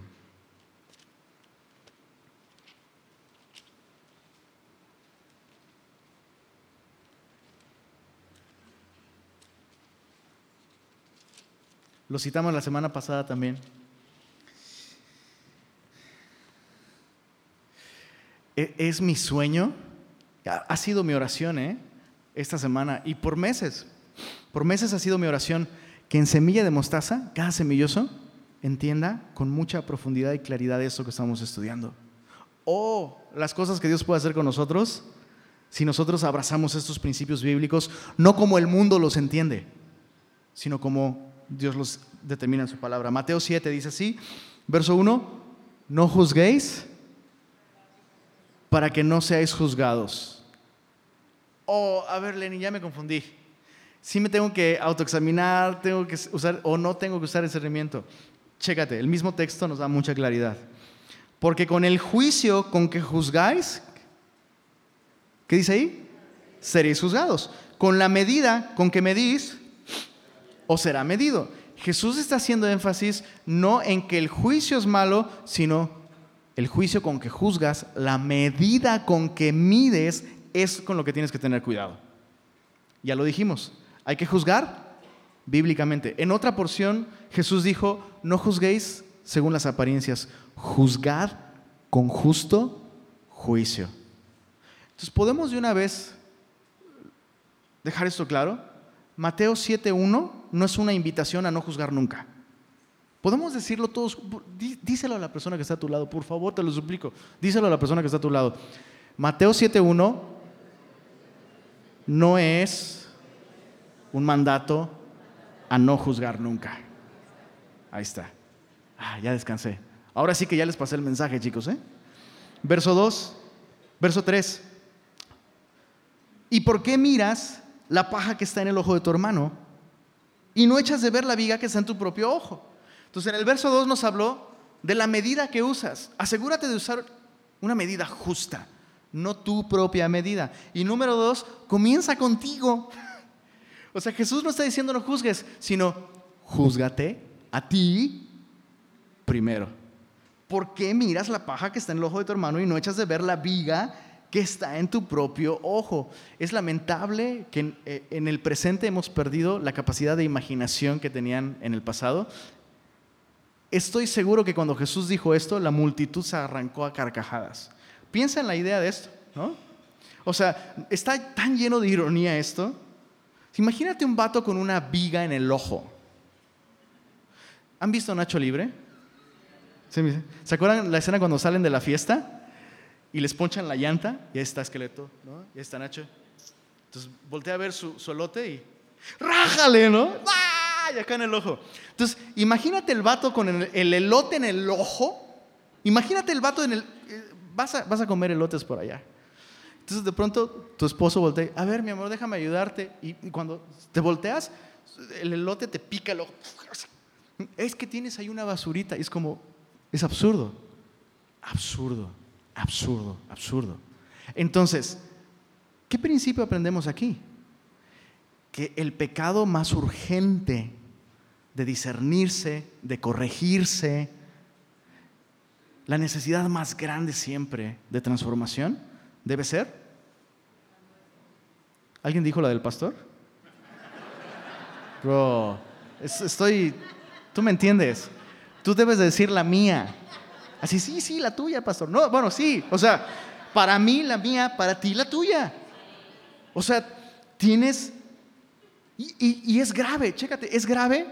Lo citamos la semana pasada también. E, es mi sueño, ha sido mi oración ¿eh? esta semana y por meses, por meses ha sido mi oración que en semilla de mostaza, cada semilloso, entienda con mucha profundidad y claridad eso que estamos estudiando. O las cosas que Dios puede hacer con nosotros si nosotros abrazamos estos principios bíblicos, no como el mundo los entiende, sino como Dios los determina en su palabra. Mateo 7 dice así, verso 1, no juzguéis para que no seáis juzgados. O, a ver, Lenny, ya me confundí. Si me tengo que autoexaminar, tengo que usar o no tengo que usar discernimiento. Chécate, el mismo texto nos da mucha claridad. Porque con el juicio con que juzgáis, ¿qué dice ahí? Seréis juzgados. Con la medida con que medís, os será medido. Jesús está haciendo énfasis no en que el juicio es malo, sino el juicio con que juzgas, la medida con que mides, es con lo que tienes que tener cuidado. Ya lo dijimos, hay que juzgar bíblicamente. En otra porción, Jesús dijo, no juzguéis según las apariencias, juzgad con justo juicio. Entonces, ¿podemos de una vez dejar esto claro? Mateo 7.1 no es una invitación a no juzgar nunca. Podemos decirlo todos, díselo a la persona que está a tu lado, por favor, te lo suplico, díselo a la persona que está a tu lado. Mateo 7.1 no es un mandato a no juzgar nunca. Ahí está. Ah, ya descansé. Ahora sí que ya les pasé el mensaje, chicos. ¿eh? Verso 2, verso 3. ¿Y por qué miras la paja que está en el ojo de tu hermano y no echas de ver la viga que está en tu propio ojo? Entonces en el verso 2 nos habló de la medida que usas. Asegúrate de usar una medida justa, no tu propia medida. Y número 2, comienza contigo. O sea, Jesús no está diciendo no juzgues, sino júzgate a ti primero. ¿Por qué miras la paja que está en el ojo de tu hermano y no echas de ver la viga que está en tu propio ojo? Es lamentable que en, eh, en el presente hemos perdido la capacidad de imaginación que tenían en el pasado Estoy seguro que cuando Jesús dijo esto, la multitud se arrancó a carcajadas. Piensa en la idea de esto, ¿no? O sea, está tan lleno de ironía esto. Imagínate un vato con una viga en el ojo. ¿Han visto Nacho Libre? ¿Se acuerdan la escena cuando salen de la fiesta y les ponchan la llanta? Y ahí está esqueleto, ¿no? Y ahí está Nacho. Entonces voltea a ver su, elote y ¡rájale, ¿no? Y acá en el ojo. Entonces, imagínate el vato con el, elote en el ojo. Imagínate el vato en el... Eh, vas a, vas a comer elotes por allá. Entonces, de pronto, tu esposo voltea, a ver, mi amor, déjame ayudarte. Y, cuando te volteas, el elote te pica el ojo. Es que tienes ahí una basurita. Es como, es absurdo. Absurdo, absurdo, absurdo. Entonces, ¿qué principio aprendemos aquí? Que el pecado más urgente de discernirse, de corregirse. La necesidad más grande siempre de transformación debe ser. ¿Alguien dijo la del pastor? Bro, estoy, tú me entiendes. Tú debes de decir la mía. Así, sí, sí, la tuya, pastor. No, bueno, sí. O sea, para mí la mía, para ti la tuya. O sea, tienes... Y, es grave, chécate, es grave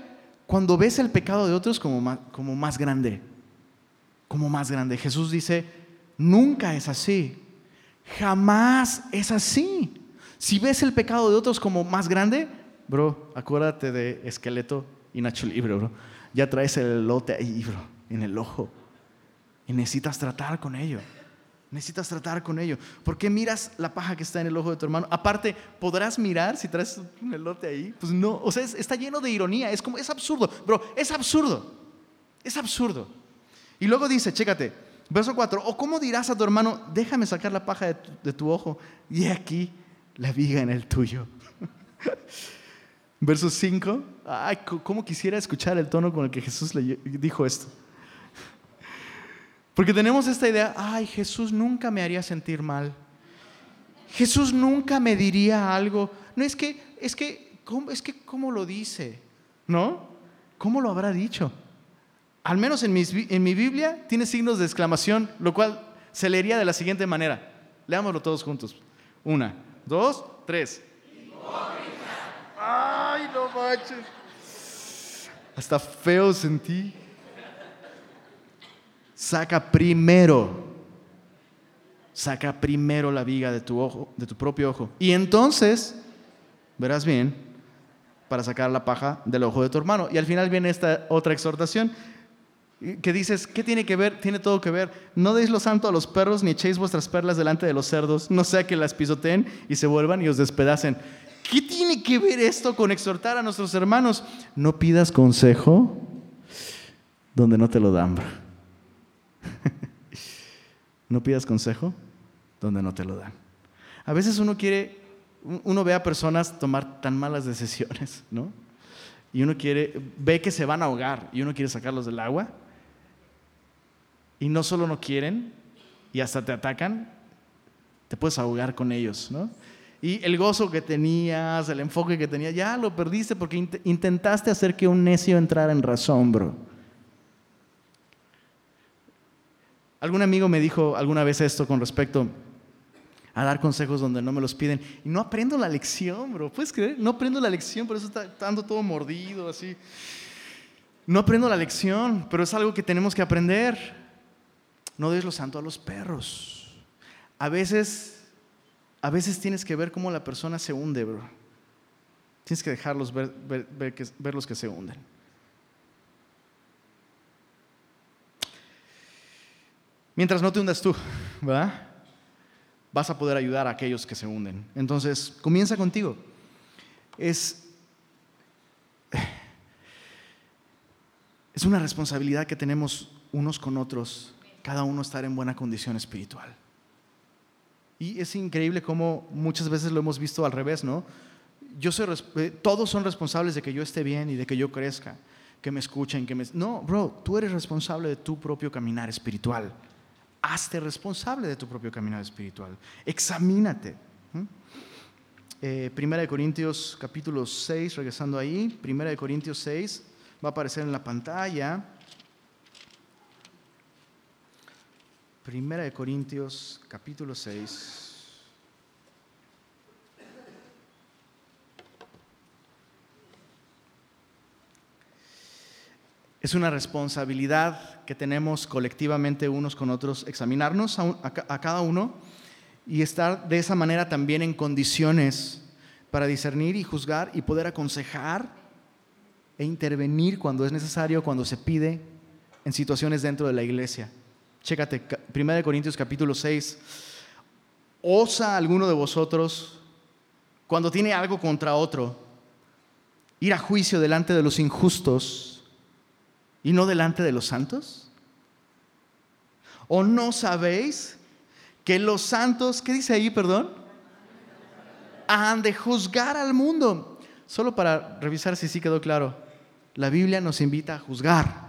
cuando ves el pecado de otros como más, como más grande. Como más grande. Jesús dice, nunca es así. Jamás es así. Si ves el pecado de otros como más grande, bro, acuérdate de esqueleto y Nacho Libre, bro. Ya traes el lote ahí, bro, en el ojo. Y necesitas tratar con ello. Necesitas tratar con ello. ¿Por qué miras la paja que está en el ojo de tu hermano? Aparte, ¿podrás mirar si traes un elote ahí? Pues no, o sea, está lleno de ironía. Es como, es absurdo, bro, es absurdo. Es absurdo. Y luego dice, chécate, verso 4, o cómo dirás a tu hermano, déjame sacar la paja de tu, ojo y aquí la viga en el tuyo. [laughs] verso 5, ay, cómo quisiera escuchar el tono con el que Jesús le dijo esto. Porque tenemos esta idea, ay, Jesús nunca me haría sentir mal. Jesús nunca me diría algo. No es que, es que, ¿cómo, es que, ¿cómo lo dice? ¿No? ¿Cómo lo habrá dicho? Al menos en, en mi Biblia tiene signos de exclamación, lo cual se leería de la siguiente manera. Leámoslo todos juntos. Una, dos, tres. Ay, no manches. Hasta feo sentí saca primero, saca primero la viga de tu ojo, de tu propio ojo. Y entonces verás bien para sacar la paja del ojo de tu hermano. Y al final viene esta otra exhortación que dices, ¿qué tiene que ver? Tiene todo que ver. No deis lo santo a los perros ni echéis vuestras perlas delante de los cerdos, no sea que las pisoteen y se vuelvan y os despedacen. ¿Qué tiene que ver esto con exhortar a nuestros hermanos? No pidas consejo donde no te lo dan. [laughs] no pidas consejo donde no te lo dan. A veces uno quiere, uno ve a personas tomar tan malas decisiones, ¿no? Y uno quiere, ve que se van a ahogar y uno quiere sacarlos del agua. Y no solo no quieren y hasta te atacan, te puedes ahogar con ellos, ¿no? Y el gozo que tenías, el enfoque que tenías, ya lo perdiste porque intentaste hacer que un necio entrara en razón, bro. Algún amigo me dijo alguna vez esto con respecto a dar consejos donde no me los piden. Y no aprendo la lección, bro. ¿Puedes creer? No aprendo la lección, por eso está estando todo mordido, así. No aprendo la lección, pero es algo que tenemos que aprender. No des lo santo a los perros. A veces, a veces tienes que ver cómo la persona se hunde, bro. Tienes que dejarlos ver, ver, ver los que se hunden. Mientras no te hundas tú, ¿verdad? Vas a poder ayudar a aquellos que se hunden. Entonces, comienza contigo. Es, es una responsabilidad que tenemos unos con otros, cada uno estar en buena condición espiritual. Y es increíble cómo muchas veces lo hemos visto al revés, ¿no? Yo soy, eh, todos son responsables de que yo esté bien y de que yo crezca, que me escuchen, que me... No, bro, tú eres responsable de tu propio caminar espiritual hazte responsable de tu propio camino espiritual. Examínate. Eh, Primera de Corintios capítulo 6, regresando ahí, Primera de Corintios 6, va a aparecer en la pantalla. Primera de Corintios capítulo 6. Es una responsabilidad que tenemos colectivamente unos con otros, examinarnos a, cada uno y estar de esa manera también en condiciones para discernir y juzgar y poder aconsejar e intervenir cuando es necesario, cuando se pide en situaciones dentro de la iglesia. Chécate, 1 Corintios capítulo 6. ¿Osa alguno de vosotros, cuando tiene algo contra otro, ir a juicio delante de los injustos y no delante de los santos? ¿O no sabéis que los santos, ¿qué dice ahí, perdón? Han de juzgar al mundo. Solo para revisar si sí quedó claro. La Biblia nos invita a juzgar.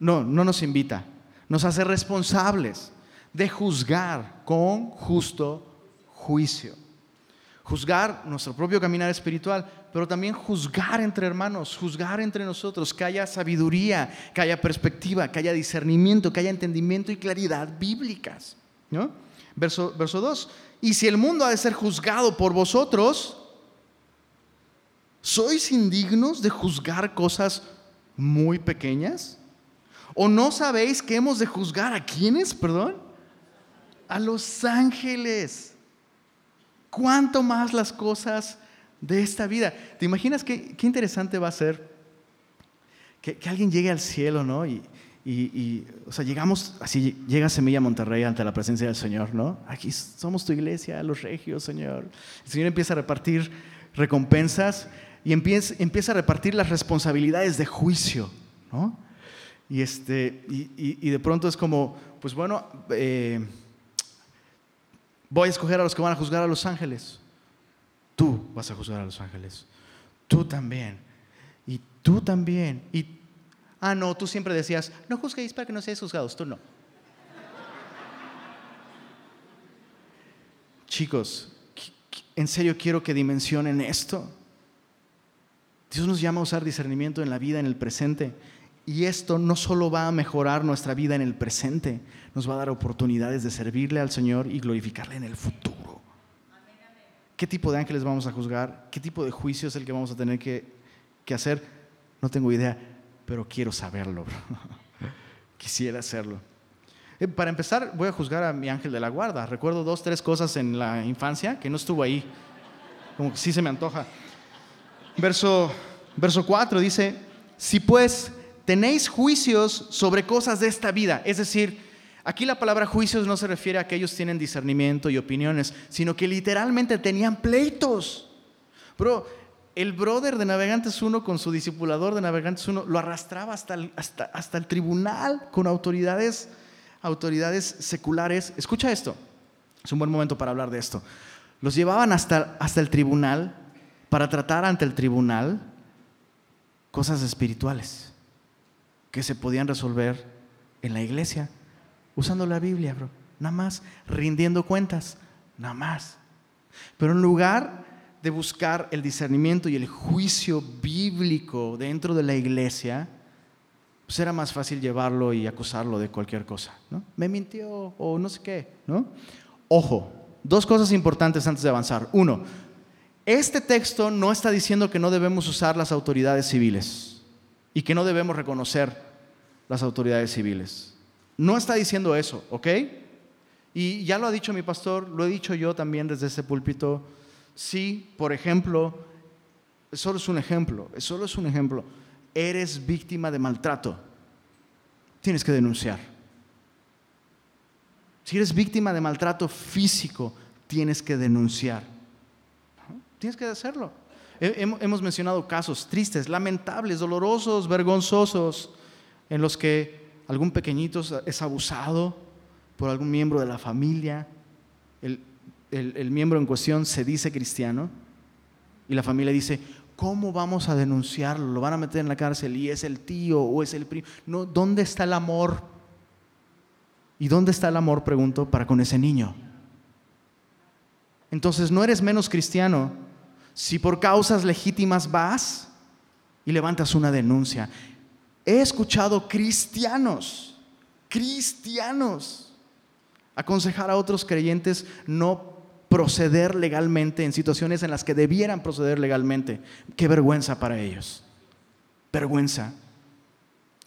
No, no nos invita. Nos hace responsables de juzgar con justo juicio. Juzgar nuestro propio caminar espiritual, pero también juzgar entre hermanos, juzgar entre nosotros, que haya sabiduría, que haya perspectiva, que haya discernimiento, que haya entendimiento y claridad bíblicas. ¿no? Verso, verso 2. Y si el mundo ha de ser juzgado por vosotros, ¿sois indignos de juzgar cosas muy pequeñas? ¿O no sabéis que hemos de juzgar a quiénes, perdón? A los ángeles. ¿Cuánto más las cosas de esta vida? ¿Te imaginas qué, qué interesante va a ser que, que, alguien llegue al cielo, ¿no? Y, y, o sea, llegamos, así llega Semilla Monterrey ante la presencia del Señor, ¿no? Aquí somos tu iglesia, los regios, Señor. El Señor empieza a repartir recompensas y empieza, empieza a repartir las responsabilidades de juicio, ¿no? Y, este, y, y de pronto es como, pues bueno, eh, Voy a escoger a los que van a juzgar a los ángeles. Tú vas a juzgar a los ángeles. Tú también. Y tú también. Y, ah, no, tú siempre decías, no juzguéis para que no seáis juzgados. Tú no. Chicos, en serio quiero que dimensionen esto. Dios nos llama a usar discernimiento en la vida, en el presente. Y esto no solo va a mejorar nuestra vida en el presente, nos va a dar oportunidades de servirle al Señor y glorificarle en el futuro. ¿Qué tipo de ángeles vamos a juzgar? ¿Qué tipo de juicio es el que vamos a tener que, hacer? No tengo idea, pero quiero saberlo. [laughs] Quisiera hacerlo. Eh, para empezar, voy a juzgar a mi ángel de la guarda. Recuerdo dos, tres cosas en la infancia que no estuvo ahí. Como que sí se me antoja. Verso, verso 4 dice, si pues tenéis juicios sobre cosas de esta vida. Es decir, aquí la palabra juicios no se refiere a que ellos tienen discernimiento y opiniones, sino que literalmente tenían pleitos. Bro, el brother de Navegantes 1 con su discipulador de Navegantes 1 lo arrastraba hasta el, hasta, hasta el tribunal con autoridades, autoridades seculares. Escucha esto, es un buen momento para hablar de esto. Los llevaban hasta, hasta el tribunal para tratar ante el tribunal cosas espirituales que se podían resolver en la iglesia, usando la Biblia, bro. Nada más, rindiendo cuentas, nada más. Pero en lugar de buscar el discernimiento y el juicio bíblico dentro de la iglesia, pues era más fácil llevarlo y acusarlo de cualquier cosa, ¿no? Me mintió o no sé qué, ¿no? Ojo, dos cosas importantes antes de avanzar. Uno, este texto no está diciendo que no debemos usar las autoridades civiles y que no debemos reconocer las autoridades civiles. No está diciendo eso, ¿ok? Y ya lo ha dicho mi pastor, lo he dicho yo también desde ese púlpito. Si, por ejemplo, solo es un ejemplo, solo es un ejemplo, eres víctima de maltrato, tienes que denunciar. Si eres víctima de maltrato físico, tienes que denunciar. Tienes que hacerlo. Hemos mencionado casos tristes, lamentables, dolorosos, vergonzosos, en los que algún pequeñito es abusado por algún miembro de la familia, el, miembro en cuestión se dice cristiano y la familia dice, ¿cómo vamos a denunciarlo? ¿Lo van a meter en la cárcel y es el tío o es el primo? No, ¿dónde está el amor? ¿Y dónde está el amor, pregunto, para con ese niño? Entonces no eres menos cristiano si por causas legítimas vas y levantas una denuncia. He escuchado cristianos, cristianos, aconsejar a otros creyentes no proceder legalmente en situaciones en las que debieran proceder legalmente. Qué vergüenza para ellos. Vergüenza.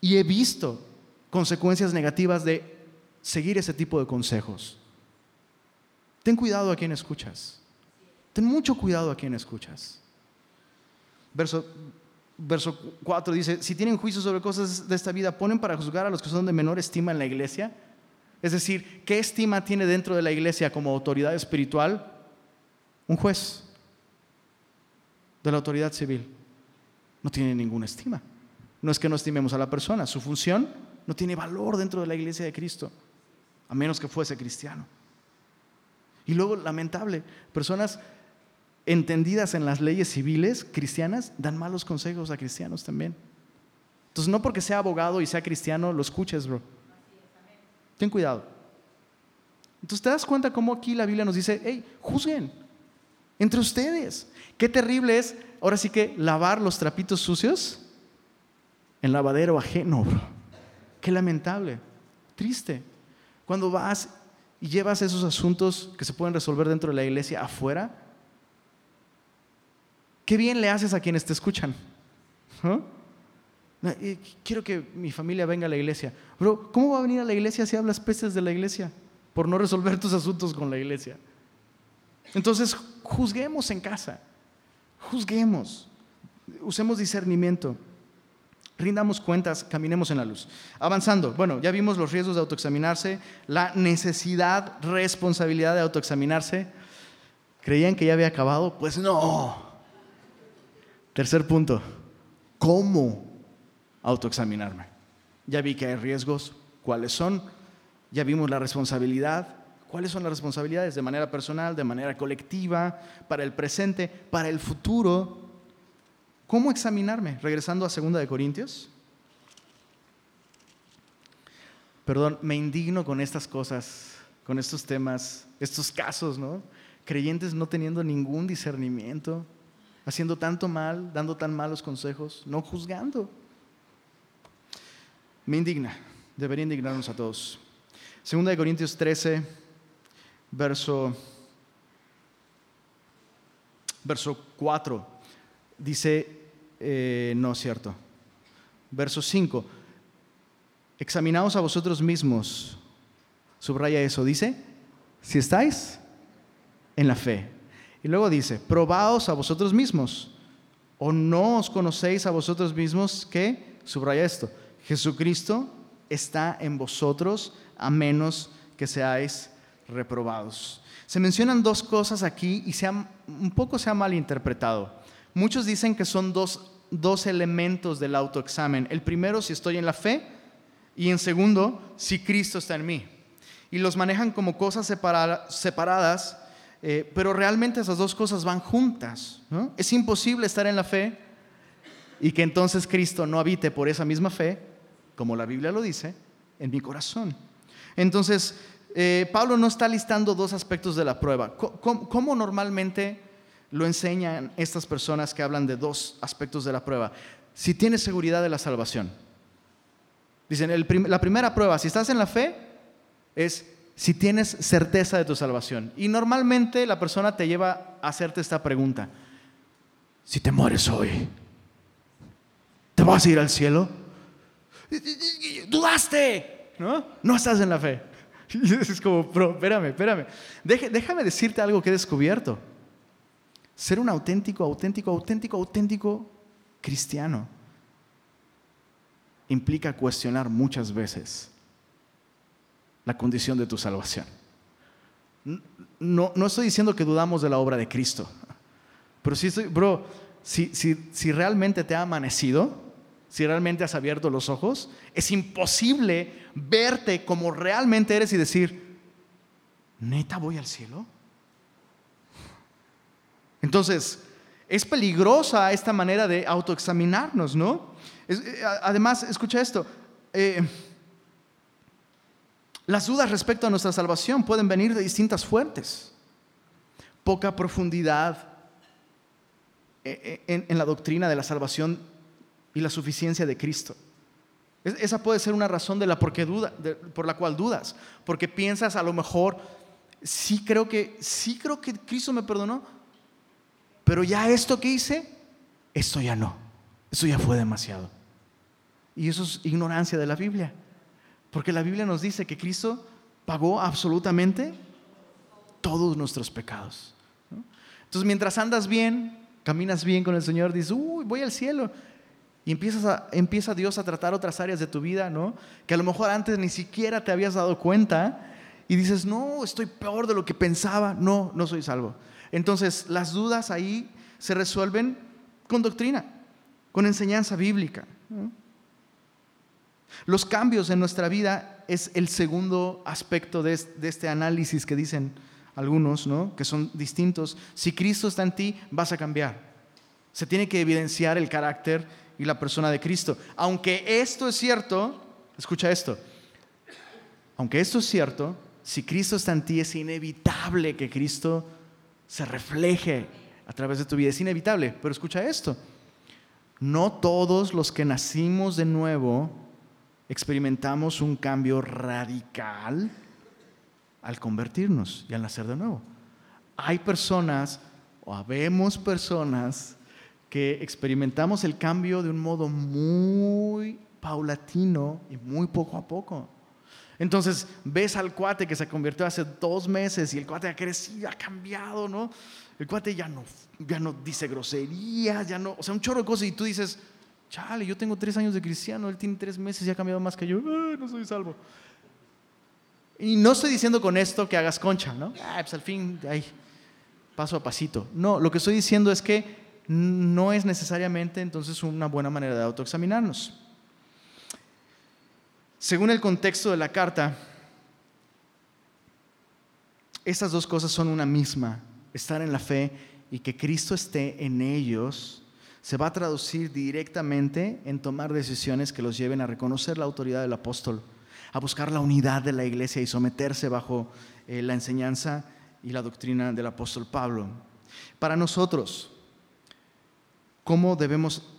Y he visto consecuencias negativas de seguir ese tipo de consejos. Ten cuidado a quien escuchas. Ten mucho cuidado a quien escuchas. Verso, verso 4 dice, si tienen juicio sobre cosas de esta vida, ponen para juzgar a los que son de menor estima en la iglesia. Es decir, ¿qué estima tiene dentro de la iglesia como autoridad espiritual? Un juez de la autoridad civil. No tiene ninguna estima. No es que no estimemos a la persona, su función no tiene valor dentro de la iglesia de Cristo, a menos que fuese cristiano. Y luego, lamentable, personas entendidas en las leyes civiles cristianas dan malos consejos a cristianos también. Entonces, no porque sea abogado y sea cristiano, lo escuches, bro. Ten cuidado. Entonces, ¿te das cuenta cómo aquí la Biblia nos dice, hey, juzguen entre ustedes? Qué terrible es, ahora sí que, lavar los trapitos sucios en lavadero ajeno, bro. Qué lamentable, triste. Cuando vas y llevas esos asuntos que se pueden resolver dentro de la iglesia afuera, qué bien le haces a quienes te escuchan. Quiero que mi familia venga a la iglesia. Bro, ¿cómo va a venir a la iglesia si hablas peces de la iglesia? Por no resolver tus asuntos con la iglesia. Entonces, juzguemos en casa. Juzguemos. Usemos discernimiento. Rindamos cuentas, caminemos en la luz. Avanzando, bueno, ya vimos los riesgos de autoexaminarse, la necesidad, responsabilidad de autoexaminarse. ¿Creían que ya había acabado? Pues no. Tercer punto, ¿cómo autoexaminarme? Ya vi que hay riesgos, ¿cuáles son? Ya vimos la responsabilidad, ¿cuáles son las responsabilidades de manera personal, de manera colectiva, para el presente, para el futuro? ¿Cómo examinarme? Regresando a 2 de Corintios. Perdón, me indigno con estas cosas, con estos temas, estos casos, ¿no? Creyentes no teniendo ningún discernimiento, haciendo tanto mal, dando tan malos consejos, no juzgando. Me indigna, debería indignarnos a todos. 2 de Corintios 13, verso, verso 4 dice, eh, no es cierto, verso 5, examinaos a vosotros mismos, subraya eso, dice, si estáis en la fe. Y luego dice, probaos a vosotros mismos, o no os conocéis a vosotros mismos que, subraya esto, Jesucristo está en vosotros a menos que seáis reprobados. Se mencionan dos cosas aquí y se un poco se ha malinterpretado. Muchos dicen que son dos, dos elementos del autoexamen. El primero, si estoy en la fe, y en segundo, si Cristo está en mí. Y los manejan como cosas separadas, eh, pero realmente esas dos cosas van juntas. Es imposible estar en la fe y que entonces Cristo no habite por esa misma fe, como la Biblia lo dice, en mi corazón. Entonces, eh, Pablo no está listando dos aspectos de la prueba. cómo normalmente lo enseñan estas personas que hablan de dos aspectos de la prueba. Si tienes seguridad de la salvación. Dicen, la primera prueba, si estás en la fe, es si tienes certeza de tu salvación. Y normalmente la persona te lleva a hacerte esta pregunta. Si te mueres hoy, ¿te vas a ir al cielo? Dudaste, ¿no? No estás en la fe. [laughs] Y es como, bro, espérame, espérame. déjame decirte algo que he descubierto. Ser un auténtico, auténtico, auténtico, auténtico cristiano implica cuestionar muchas veces la condición de tu salvación. No, no estoy diciendo que dudamos de la obra de Cristo, pero sí estoy, bro, si, si, si realmente te ha amanecido, si realmente has abierto los ojos, es imposible verte como realmente eres y decir, neta voy al cielo. Entonces, es peligrosa esta manera de autoexaminarnos, ¿no? Eh, además, escucha esto. Eh, las dudas respecto a nuestra salvación pueden venir de distintas fuentes. Poca profundidad eh, en, la doctrina de la salvación y la suficiencia de Cristo. Esa puede ser una razón de la duda, por la cual dudas, porque piensas a lo mejor sí creo que sí creo que Cristo me perdonó, pero ya esto que hice, esto ya no. Eso ya fue demasiado. Y eso es ignorancia de la Biblia. Porque la Biblia nos dice que Cristo pagó absolutamente todos nuestros pecados. Entonces, mientras andas bien, caminas bien con el Señor, dices, uy, voy al cielo. Y empiezas a, empieza Dios a tratar otras áreas de tu vida, ¿no? Que a lo mejor antes ni siquiera te habías dado cuenta. Y dices, no, estoy peor de lo que pensaba. No, no soy salvo. Entonces, las dudas ahí se resuelven con doctrina, con enseñanza bíblica. Los cambios en nuestra vida es el segundo aspecto de este análisis que dicen, algunos, ¿no? Que son distintos. Si Cristo está en ti, vas a cambiar. Se tiene que evidenciar el carácter y la persona de Cristo. Aunque esto es cierto, escucha esto, aunque esto es cierto, si Cristo está en ti, es inevitable que Cristo se refleje a través de tu vida. Es inevitable, pero escucha esto. No todos los que nacimos de nuevo experimentamos un cambio radical al convertirnos y al nacer de nuevo. Hay personas, o habemos personas, que experimentamos el cambio de un modo muy paulatino y muy poco a poco. Entonces ves al cuate que se convirtió hace dos meses y el cuate ha crecido, ha cambiado, ¿no? El cuate ya no, ya no dice groserías, ya no, o sea, un chorro de cosas y tú dices, chale, yo tengo tres años de cristiano, él tiene tres meses y ha cambiado más que yo, no soy salvo. Y no estoy diciendo con esto que hagas concha, ¿no? Ah, pues al fin, ahí, paso a pasito. No, lo que estoy diciendo es que no es necesariamente entonces una buena manera de autoexaminarnos. Según el contexto de la carta, estas dos cosas son una misma, estar en la fe y que Cristo esté en ellos se va a traducir directamente en tomar decisiones que los lleven a reconocer la autoridad del apóstol, a buscar la unidad de la iglesia y someterse bajo eh, la enseñanza y la doctrina del apóstol Pablo. Para nosotros, ¿cómo debemos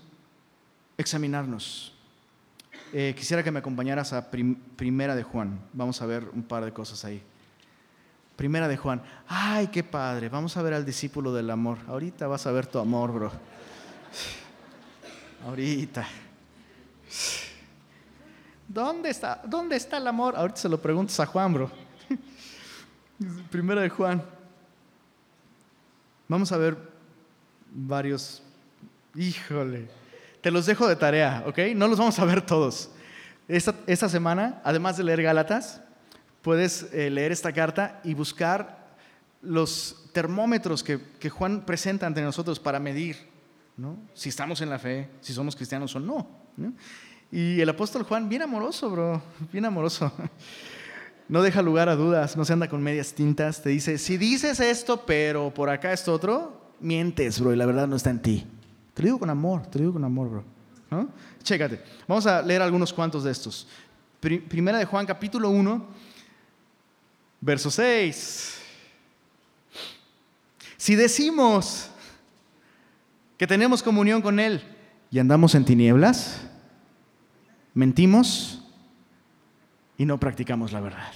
examinarnos? Eh, quisiera que me acompañaras a Primera de Juan. Vamos a ver un par de cosas ahí. Primera de Juan. Ay, qué padre. Vamos a ver al discípulo del amor. Ahorita vas a ver tu amor, bro. Ahorita. ¿Dónde está? ¿Dónde está el amor? Ahorita se lo preguntas a Juan, bro. [laughs] Primera de Juan. Vamos a ver varios. Híjole. Te los dejo de tarea, ¿ok? No los vamos a ver todos. Esta, semana, además de leer Gálatas, puedes eh, leer esta carta y buscar los termómetros que, Juan presenta ante nosotros para medir ¿no? si estamos en la fe, si somos cristianos o no, Y el apóstol Juan, bien amoroso, bro, bien amoroso. [laughs] No deja lugar a dudas, no se anda con medias tintas. Te dice, si dices esto, pero por acá esto otro, mientes, bro, y la verdad no está en ti. Te lo digo con amor, te lo digo con amor, bro. ¿No? Chécate, vamos a leer algunos cuantos de estos. Primera de Juan, capítulo 1, verso 6. Si decimos que tenemos comunión con Él y andamos en tinieblas, mentimos y no practicamos la verdad.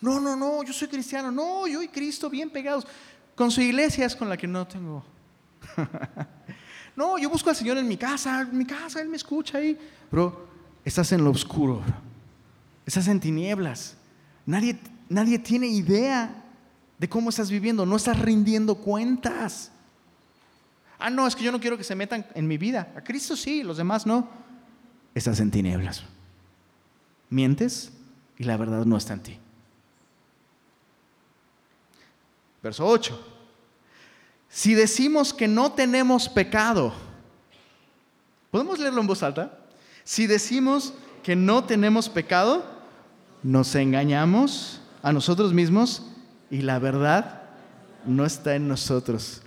No, no, no, yo soy cristiano, no, yo y Cristo bien pegados. Con su iglesia es con la que no tengo [laughs] no, yo busco al Señor en mi casa, en mi casa, Él me escucha ahí. Bro, estás en lo oscuro, estás en tinieblas. Nadie, nadie tiene idea de cómo estás viviendo, no estás rindiendo cuentas. Ah, no, es que yo no quiero que se metan en mi vida. A Cristo sí, los demás no. Estás en tinieblas. Mientes y la verdad no está en ti. Verso 8. Si decimos que no tenemos pecado, ¿podemos leerlo en voz alta? Si decimos que no tenemos pecado, nos engañamos a nosotros mismos y la verdad no está en nosotros.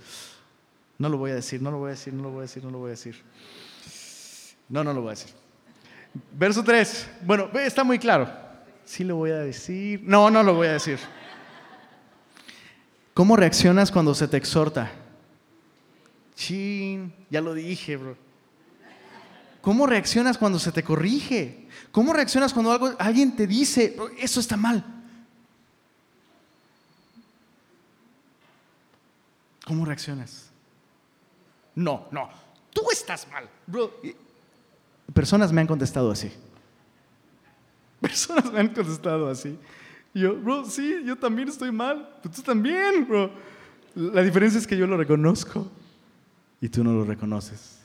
No lo voy a decir, no lo voy a decir, no lo voy a decir, no lo voy a decir. No, no lo voy a decir. Verso 3. Bueno, está muy claro. Sí lo voy a decir. No, no lo voy a decir. ¿Cómo reaccionas cuando se te exhorta? Chin, ya lo dije, bro. ¿Cómo reaccionas cuando se te corrige? ¿Cómo reaccionas cuando algo, alguien te dice, eso está mal? ¿Cómo reaccionas? No, no, tú estás mal, bro. Personas me han contestado así. [laughs] Personas me han contestado así yo, bro, sí, yo también estoy mal. Pero tú también, bro. La diferencia es que yo lo reconozco y tú no lo reconoces.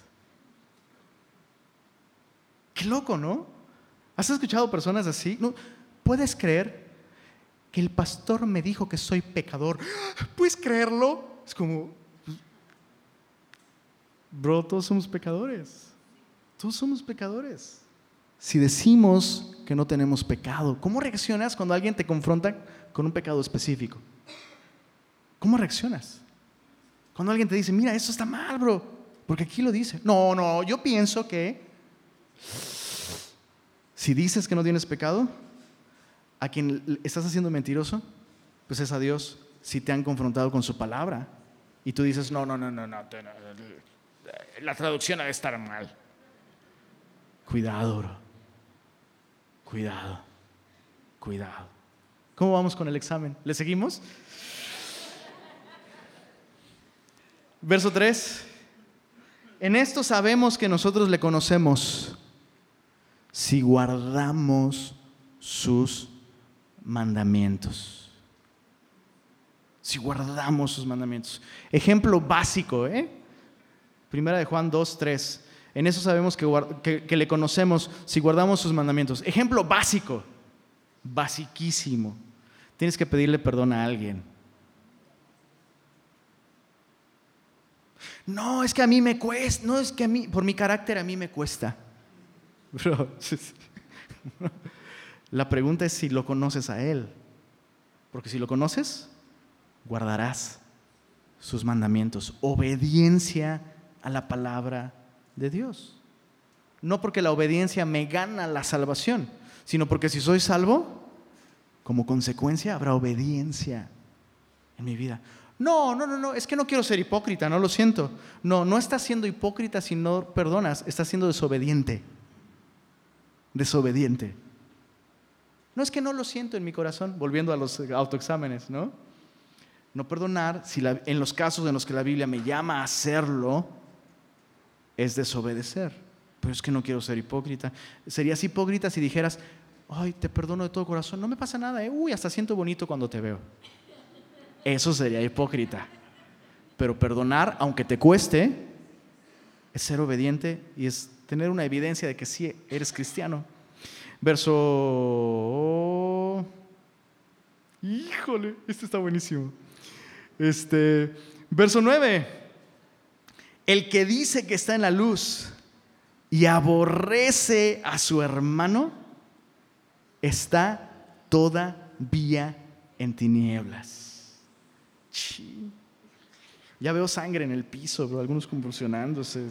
Qué loco, ¿no? ¿Has escuchado personas así? ¿No? ¿Puedes creer que el pastor me dijo que soy pecador? [gasps] ¿Puedes creerlo? Es como, bro, todos somos pecadores. Todos somos pecadores si decimos que no tenemos pecado? ¿Cómo reaccionas cuando alguien te confronta con un pecado específico? ¿Cómo reaccionas? Cuando alguien te dice, mira, esto está mal, bro, porque aquí lo dice. No, no, yo pienso que si dices que no tienes pecado, a quien estás haciendo mentiroso, pues es a Dios si te han confrontado con su palabra. Y tú dices, no, no, no, no, no, la traducción ha de estar mal. Cuidado, bro. Cuidado. Cuidado. ¿Cómo vamos con el examen? ¿Le seguimos? Verso 3. En esto sabemos que nosotros le conocemos si guardamos sus mandamientos. Si guardamos sus mandamientos. Ejemplo básico, ¿eh? Primera de Juan 2, 3. En eso sabemos que, que le conocemos si guardamos sus mandamientos. Ejemplo básico, basiquísimo. Tienes que pedirle perdón a alguien. No, es que a mí me cuesta, no es que a mí, por mi carácter a mí me cuesta. [laughs] la pregunta es si lo conoces a Él. Porque si lo conoces, guardarás sus mandamientos. Obediencia a la palabra de Dios. No porque la obediencia me gana la salvación, sino porque si soy salvo, como consecuencia habrá obediencia en mi vida. No, no, no, no, es que no quiero ser hipócrita, no lo siento. No, no estás siendo hipócrita si no perdonas, estás siendo desobediente. Desobediente. No es que no lo siento en mi corazón, volviendo a los autoexámenes, ¿no? No perdonar, si en los casos en los que la Biblia me llama a hacerlo, es desobedecer. Pero es que no quiero ser hipócrita. Serías hipócrita si dijeras, ay, te perdono de todo corazón, no me pasa nada, ¿eh? uy, hasta siento bonito cuando te veo. Eso sería hipócrita. Pero perdonar, aunque te cueste, es ser obediente y es tener una evidencia de que sí eres cristiano. Verso... Híjole, este está buenísimo. Este, verso 9. El que dice que está en la luz y aborrece a su hermano, está todavía en tinieblas. Ya veo sangre en el piso, bro, algunos convulsionándose.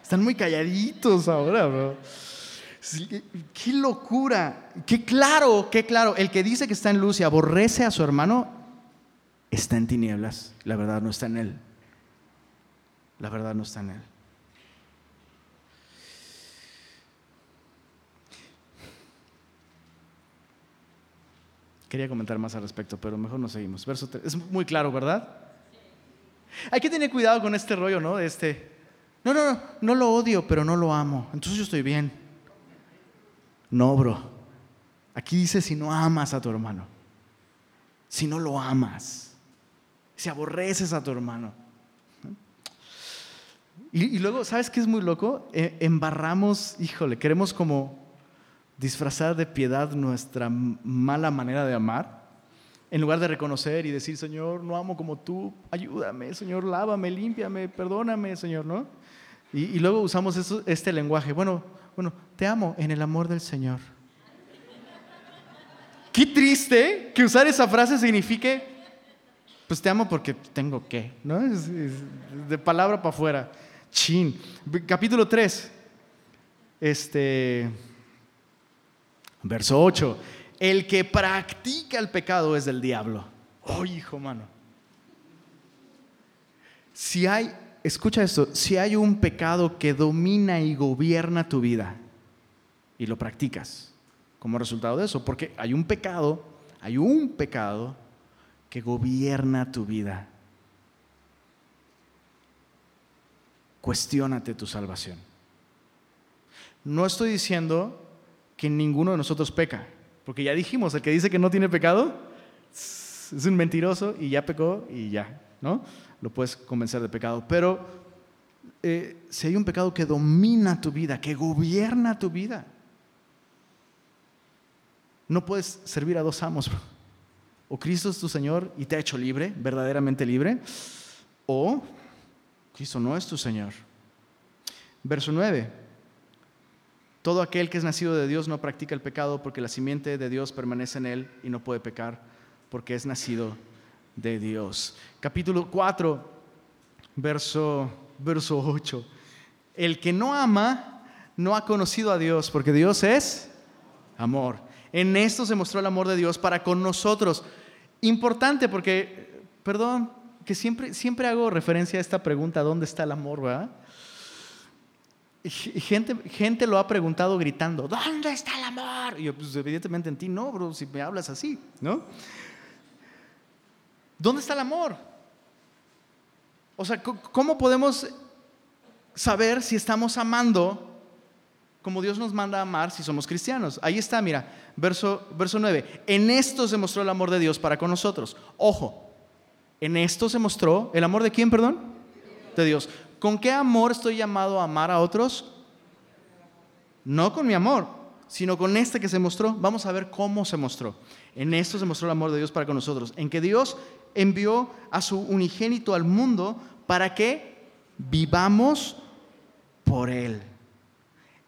Están muy calladitos ahora, bro. qué locura. Qué claro, qué claro. El que dice que está en luz y aborrece a su hermano, está en tinieblas. La verdad no está en él. La verdad no está en él. Quería comentar más al respecto, pero mejor no seguimos. Verso 3. Es muy claro, ¿verdad? Hay que tener cuidado con este rollo, ¿no? De este. No, no, no, no lo odio, pero no lo amo. Entonces yo estoy bien. No, bro. Aquí dice si no amas a tu hermano. Si no lo amas. Si aborreces a tu hermano. Y, y luego, ¿sabes qué es muy loco? E, embarramos, híjole, queremos como disfrazar de piedad nuestra mala manera de amar, en lugar de reconocer y decir, Señor, no amo como tú, ayúdame, Señor, lávame, límpiame, perdóname, Señor, ¿no? Y, luego usamos este lenguaje, bueno, bueno, te amo en el amor del Señor. Qué triste que usar esa frase signifique, pues te amo porque tengo que, ¿no? de palabra para afuera. Capítulo 3. Este Verso 8, el que practica el pecado es del diablo. Oh, hijo mano. Si hay, escucha esto, si hay un pecado que domina y gobierna tu vida y lo practicas como resultado de eso, porque hay un pecado, hay un pecado que gobierna tu vida. Cuestiónate tu salvación. No estoy diciendo que ninguno de nosotros peca. Porque ya dijimos, el que dice que no tiene pecado es un mentiroso y ya pecó y ya, ¿no? Lo puedes convencer de pecado. Pero eh, si hay un pecado que domina tu vida, que gobierna tu vida, no puedes servir a dos amos. O Cristo es tu Señor y te ha hecho libre, verdaderamente libre, o Cristo no es tu Señor. Verso 9. Todo aquel que es nacido de Dios no practica el pecado porque la simiente de Dios permanece en él y no puede pecar porque es nacido de Dios. Capítulo 4, verso, verso 8. El que no ama no ha conocido a Dios, porque Dios es amor. En esto se mostró el amor de Dios para con nosotros. Importante porque, perdón, que siempre, siempre hago referencia a esta pregunta, ¿dónde está el amor? ¿verdad? gente, gente lo ha preguntado gritando, ¿dónde está el amor? Y yo, pues evidentemente en ti no, bro, si me hablas así, ¿no? ¿Dónde está el amor? O sea, ¿cómo podemos saber si estamos amando como Dios nos manda a amar si somos cristianos? Ahí está, mira, verso, verso 9. En esto se mostró el amor de Dios para con nosotros. Ojo, en esto se mostró el amor de quién, perdón? De Dios. ¿Con qué amor estoy llamado a amar a otros? No con mi amor, sino con este que se mostró. Vamos a ver cómo se mostró. En esto se mostró el amor de Dios para con nosotros. En que Dios envió a su unigénito al mundo para que vivamos por Él.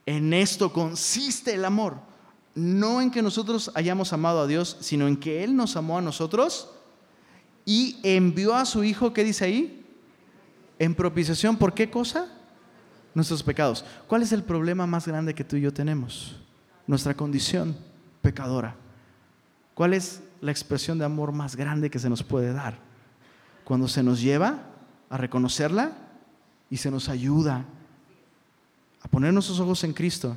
En esto consiste el amor. No en que nosotros hayamos amado a Dios, sino en que Él nos amó a nosotros y envió a su Hijo, ¿qué dice ahí? En propiciación, ¿por qué cosa? Nuestros pecados. ¿Cuál es el problema más grande que tú y yo tenemos? Nuestra condición pecadora. ¿Cuál es la expresión de amor más grande que se nos puede dar? Cuando se nos lleva a reconocerla y se nos ayuda a poner nuestros ojos en Cristo.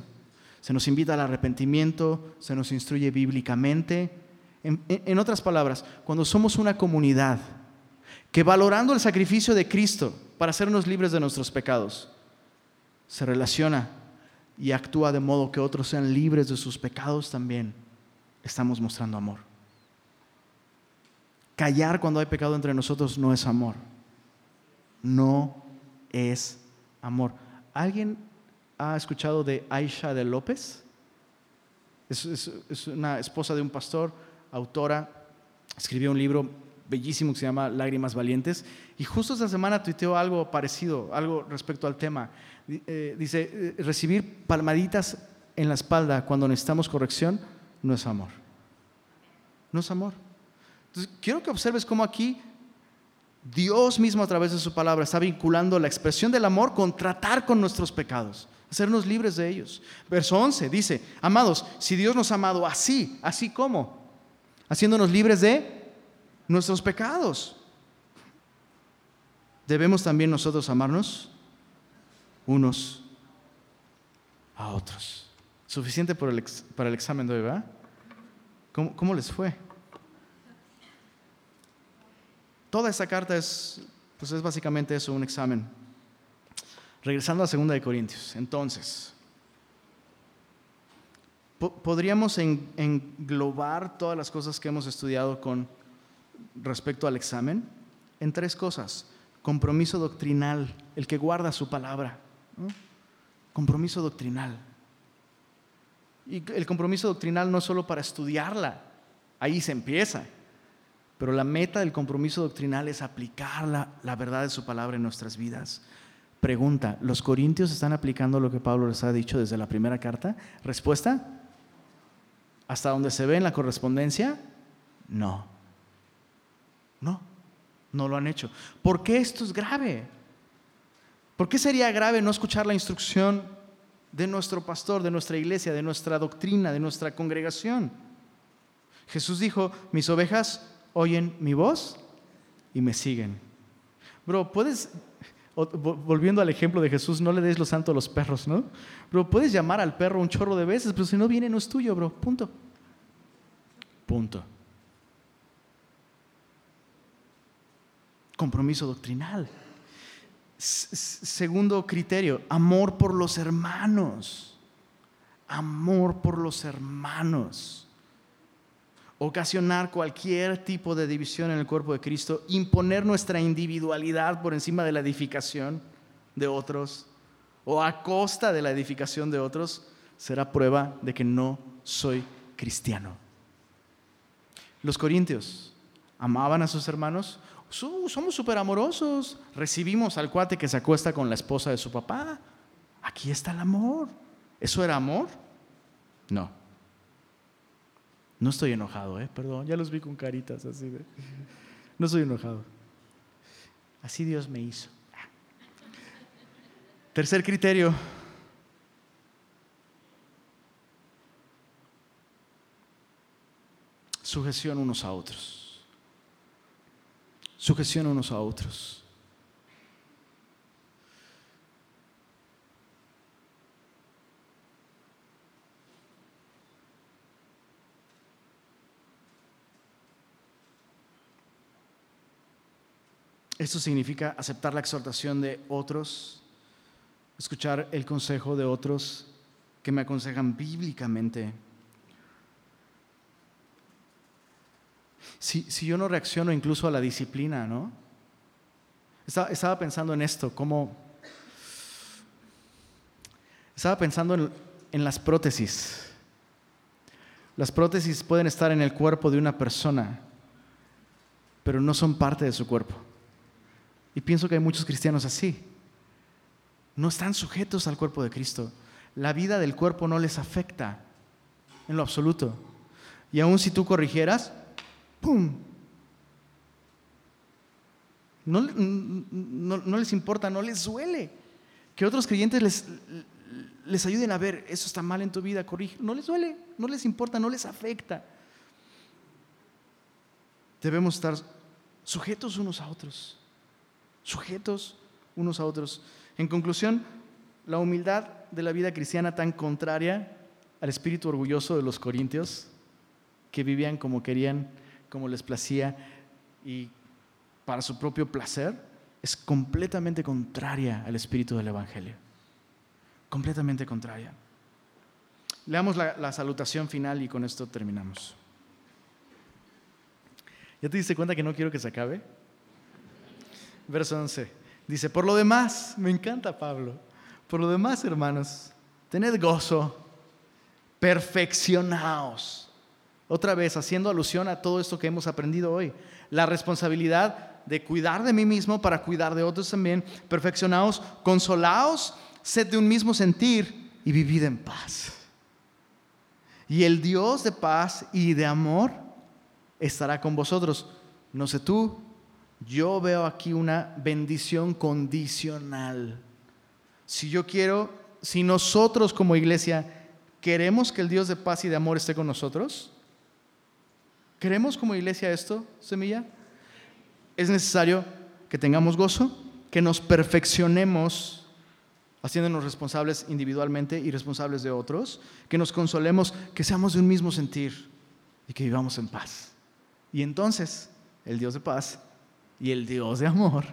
Se nos invita al arrepentimiento, se nos instruye bíblicamente. En, otras palabras, cuando somos una comunidad que valorando el sacrificio de Cristo para hacernos libres de nuestros pecados, se relaciona y actúa de modo que otros sean libres de sus pecados también, estamos mostrando amor. Callar cuando hay pecado entre nosotros no es amor. No es amor. ¿Alguien ha escuchado de Aisha de López? Es una esposa de un pastor, autora, escribió un libro bellísimo que se llama Lágrimas Valientes. Y justo esta semana tuiteó algo parecido, algo respecto al tema. Eh, dice, eh, recibir palmaditas en la espalda cuando necesitamos corrección no es amor. No es amor. Entonces, quiero que observes cómo aquí Dios mismo a través de su palabra está vinculando la expresión del amor con tratar con nuestros pecados, hacernos libres de ellos. Verso 11 dice, amados, si Dios nos ha amado así, así como, haciéndonos libres de nuestros pecados. Debemos también nosotros amarnos unos a otros. Suficiente para el examen de hoy, ¿verdad? ¿Cómo, les fue? Toda esta carta es, pues es básicamente eso, un examen. Regresando a segunda de Corintios, entonces, podríamos englobar todas las cosas que hemos estudiado con respecto al examen en tres cosas. Compromiso doctrinal, el que guarda su palabra. Compromiso doctrinal. Y el compromiso doctrinal no es solo para estudiarla, ahí se empieza. Pero la meta del compromiso doctrinal es aplicar la, la verdad de su palabra en nuestras vidas. Pregunta, ¿los corintios están aplicando lo que Pablo les ha dicho desde la primera carta? Respuesta, hasta donde se ve en la correspondencia, no. No, no lo han hecho. ¿Por qué esto es grave? ¿Por qué sería grave no escuchar la instrucción de nuestro pastor, de nuestra iglesia, de nuestra doctrina, de nuestra congregación? Jesús dijo, mis ovejas oyen mi voz y me siguen. Bro, puedes, volviendo al ejemplo de Jesús, no le des lo santo a los perros, ¿no? Bro, puedes llamar al perro un chorro de veces, pero si no viene no es tuyo, bro, punto. Punto. compromiso doctrinal. segundo criterio, amor por los hermanos. Amor por los hermanos. Ocasionar cualquier tipo de división en el cuerpo de Cristo, imponer nuestra individualidad por encima de la edificación de otros o a costa de la edificación de otros, será prueba de que no soy cristiano. Los corintios amaban a sus hermanos somos súper amorosos. Recibimos al cuate que se acuesta con la esposa de su papá. Aquí está el amor. ¿Eso era amor? No. No estoy enojado, ¿eh? Perdón, ya los vi con caritas así. No soy enojado. Así Dios me hizo. Tercer criterio. Sujeción unos a otros. Sujeción unos a otros. Esto significa aceptar la exhortación de otros, escuchar el consejo de otros que me aconsejan bíblicamente. Si, yo no reacciono incluso a la disciplina, ¿no? Estaba, pensando en esto, cómo... Estaba pensando en, en las prótesis. Las prótesis pueden estar en el cuerpo de una persona, pero no son parte de su cuerpo. Y pienso que hay muchos cristianos así. No están sujetos al cuerpo de Cristo. La vida del cuerpo no les afecta en lo absoluto. Y aun si tú corrigieras, ¡pum! No, les importa, no les duele. Que otros creyentes les, les ayuden a ver, eso está mal en tu vida, corrige. No les duele, no les importa, no les afecta. Debemos estar sujetos unos a otros sujetos unos a otros. En conclusión, la humildad de la vida cristiana tan contraria al espíritu orgulloso de los corintios, que vivían como querían, como les placía y para su propio placer, es completamente contraria al espíritu del Evangelio. Completamente contraria. Leamos la, la salutación final y con esto terminamos. ¿Ya te diste cuenta que no quiero que se acabe? Verso 11. Dice, por lo demás, me encanta Pablo, por lo demás, hermanos, tened gozo, perfeccionaos. Otra vez, haciendo alusión a todo esto que hemos aprendido hoy. La responsabilidad de cuidar de mí mismo para cuidar de otros también. Perfeccionaos, consolaos, sed de un mismo sentir y vivid en paz. Y el Dios de paz y de amor estará con vosotros. No sé tú, yo veo aquí una bendición condicional. Si yo quiero, si nosotros como iglesia queremos que el Dios de paz y de amor esté con nosotros, ¿queremos como iglesia esto, semilla? Es necesario que tengamos gozo, que nos perfeccionemos haciéndonos responsables individualmente y responsables de otros, que nos consolemos, que seamos de un mismo sentir y que vivamos en paz. Y entonces el Dios de paz y el Dios de amor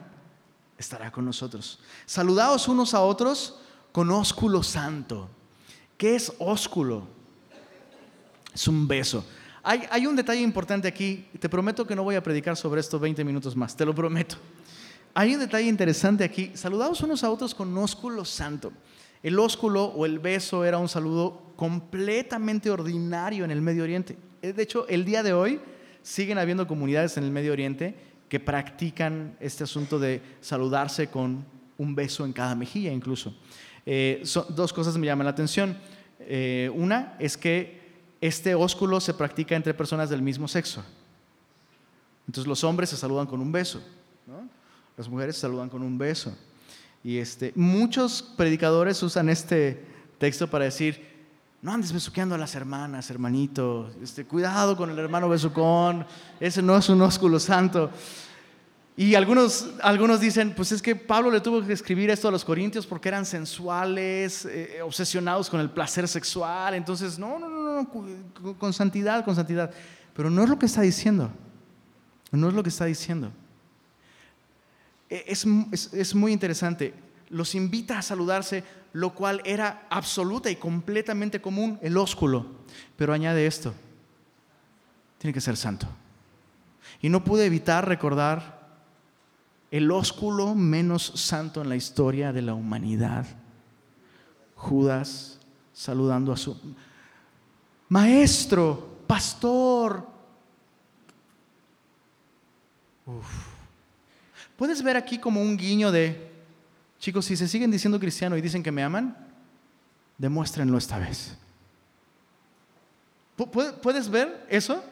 estará con nosotros. Saludaos unos a otros con ósculo santo. ¿Qué es ósculo? Es un beso. Hay, un detalle importante aquí. Te prometo que no voy a predicar sobre esto 20 minutos más, te lo prometo. Hay un detalle interesante aquí. Saludaos unos a otros con ósculo santo. El ósculo o el beso era un saludo completamente ordinario en el Medio Oriente. De hecho, el día de hoy siguen habiendo comunidades en el Medio Oriente que practican este asunto de saludarse con un beso en cada mejilla incluso. Eh, dos cosas me llaman la atención. Eh, una es que este ósculo se practica entre personas del mismo sexo. Entonces los hombres se saludan con un beso, las mujeres se saludan con un beso. Y este, muchos predicadores usan este texto para decir, no andes besuqueando a las hermanas, hermanito. Este, cuidado con el hermano besucón. Ese no es un ósculo santo. Y algunos, algunos dicen, pues es que Pablo le tuvo que escribir esto a los corintios porque eran sensuales, eh, obsesionados con el placer sexual. Entonces, no, no, no, no, con santidad, con santidad. Pero no es lo que está diciendo. No es lo que está diciendo. E, es, es, es muy interesante. Los invita a saludarse lo cual era absoluta y completamente común, el ósculo. Pero añade esto, tiene que ser santo. Y no pude evitar recordar el ósculo menos santo en la historia de la humanidad. Judas saludando a su maestro, pastor. Puedes ver aquí como un guiño de Chicos, si se siguen diciendo cristiano y dicen que me aman, demuéstrenlo esta vez. ¿Puedes ver eso?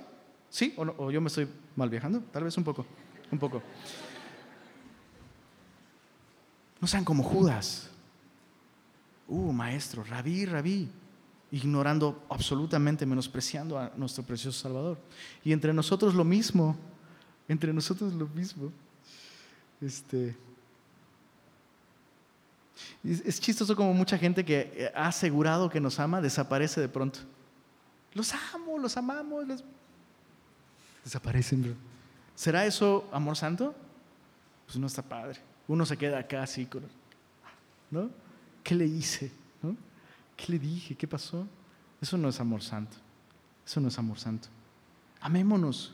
¿Sí? ¿O, yo me estoy mal viajando? Tal vez un poco. un poco. No sean como Judas. Uh, maestro, rabí, rabí, ignorando absolutamente, menospreciando a nuestro precioso Salvador. Y entre nosotros lo mismo, entre nosotros lo mismo. Este, es, chistoso como mucha gente que ha asegurado que nos ama desaparece de pronto. Los amo, los amamos, desaparecen. ¿Será eso amor santo? Pues no está padre. Uno se queda acá así, ¿no? ¿Qué le hice? ¿Qué le dije? ¿Qué pasó? Eso no es amor santo. Eso no es amor santo. Amémonos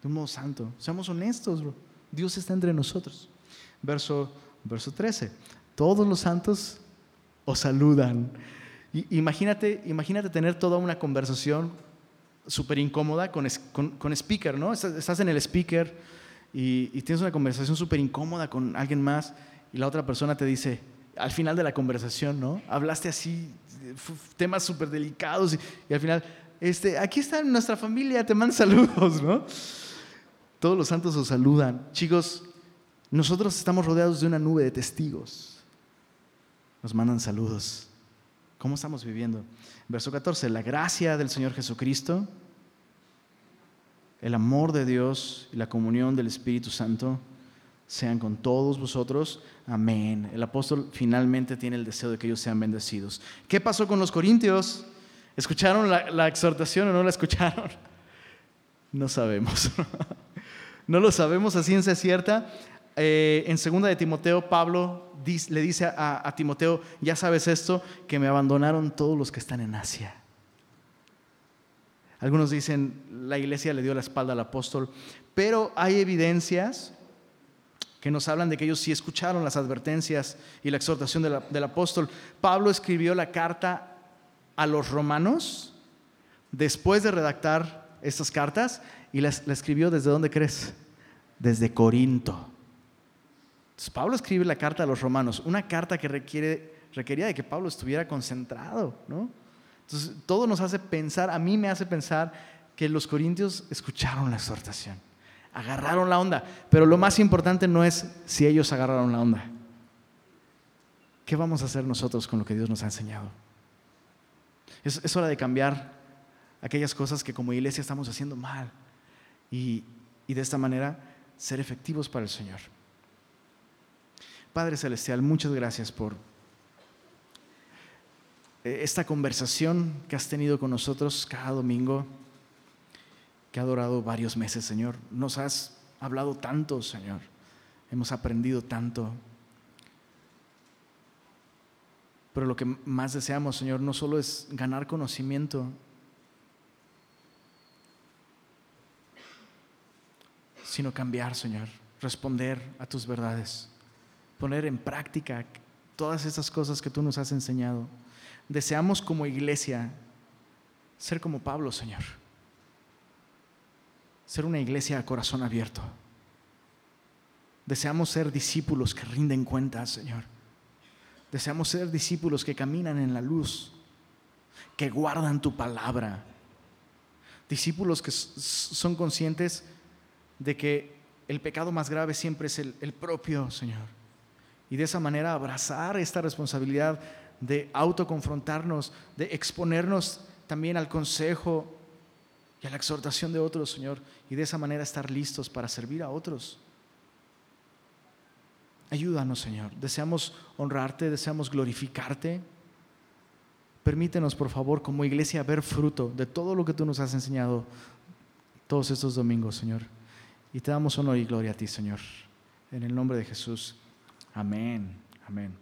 de un modo santo. Seamos honestos, bro. Dios está entre nosotros. Verso, verso 13. Todos los santos os saludan. imagínate, imagínate tener toda una conversación súper incómoda con, con, speaker, ¿no? Estás en el speaker y, y tienes una conversación súper incómoda con alguien más y la otra persona te dice, al final de la conversación, ¿no? Hablaste así, temas súper delicados y, al final, este, aquí está nuestra familia, te mandan saludos, ¿no? Todos los santos os saludan. Chicos, nosotros estamos rodeados de una nube de testigos. Nos mandan saludos. ¿Cómo estamos viviendo? Verso 14, la gracia del Señor Jesucristo, el amor de Dios y la comunión del Espíritu Santo sean con todos vosotros. Amén. El apóstol finalmente tiene el deseo de que ellos sean bendecidos. ¿Qué pasó con los corintios? ¿Escucharon la, exhortación o no la escucharon? [laughs] No sabemos. [laughs] no lo sabemos a ciencia cierta. Eh, en segunda de Timoteo, Pablo le dice a, Timoteo, ya sabes esto, que me abandonaron todos los que están en Asia. Algunos dicen, la iglesia le dio la espalda al apóstol, pero hay evidencias que nos hablan de que ellos sí escucharon las advertencias y la exhortación del apóstol. Pablo escribió la carta a los romanos después de redactar estas cartas y la, escribió desde dónde crees? Desde Corinto. Pablo escribe la carta a los romanos, una carta que requiere, requería de que Pablo estuviera concentrado, ¿no? Entonces, todo nos hace pensar, a mí me hace pensar que los corintios escucharon la exhortación agarraron la onda. Pero lo más importante no es si ellos agarraron la onda. ¿Qué vamos a hacer nosotros con lo que Dios nos ha enseñado? Es, hora de cambiar aquellas cosas que como iglesia estamos haciendo mal y de esta manera ser efectivos para el Señor. Padre Celestial, muchas gracias por eh, esta conversación que has tenido con nosotros cada domingo que ha durado varios meses, Señor. Nos has hablado tanto, Señor. Hemos aprendido tanto. Pero lo que más deseamos, Señor, no solo es ganar conocimiento, sino cambiar, Señor, responder a tus verdades, poner en práctica todas esas cosas que tú nos has enseñado. Deseamos como iglesia ser como Pablo, Señor ser una iglesia a corazón abierto. Deseamos ser discípulos que rinden cuentas, Señor. Deseamos ser discípulos que caminan en la luz, que guardan tu palabra. Discípulos que son conscientes de que el pecado más grave siempre es el, el propio, Señor. Y de esa manera abrazar esta responsabilidad de autoconfrontarnos, de exponernos también al consejo y a la exhortación de otros, Señor, y de esa manera estar listos para servir a otros. Ayúdanos, Señor. Deseamos honrarte, deseamos glorificarte. Permítenos, por favor, como iglesia, ver fruto de todo lo que tú nos has enseñado todos estos domingos, Señor. Y te damos honor y gloria a ti, Señor. En el nombre de Jesús. Amén. Amén.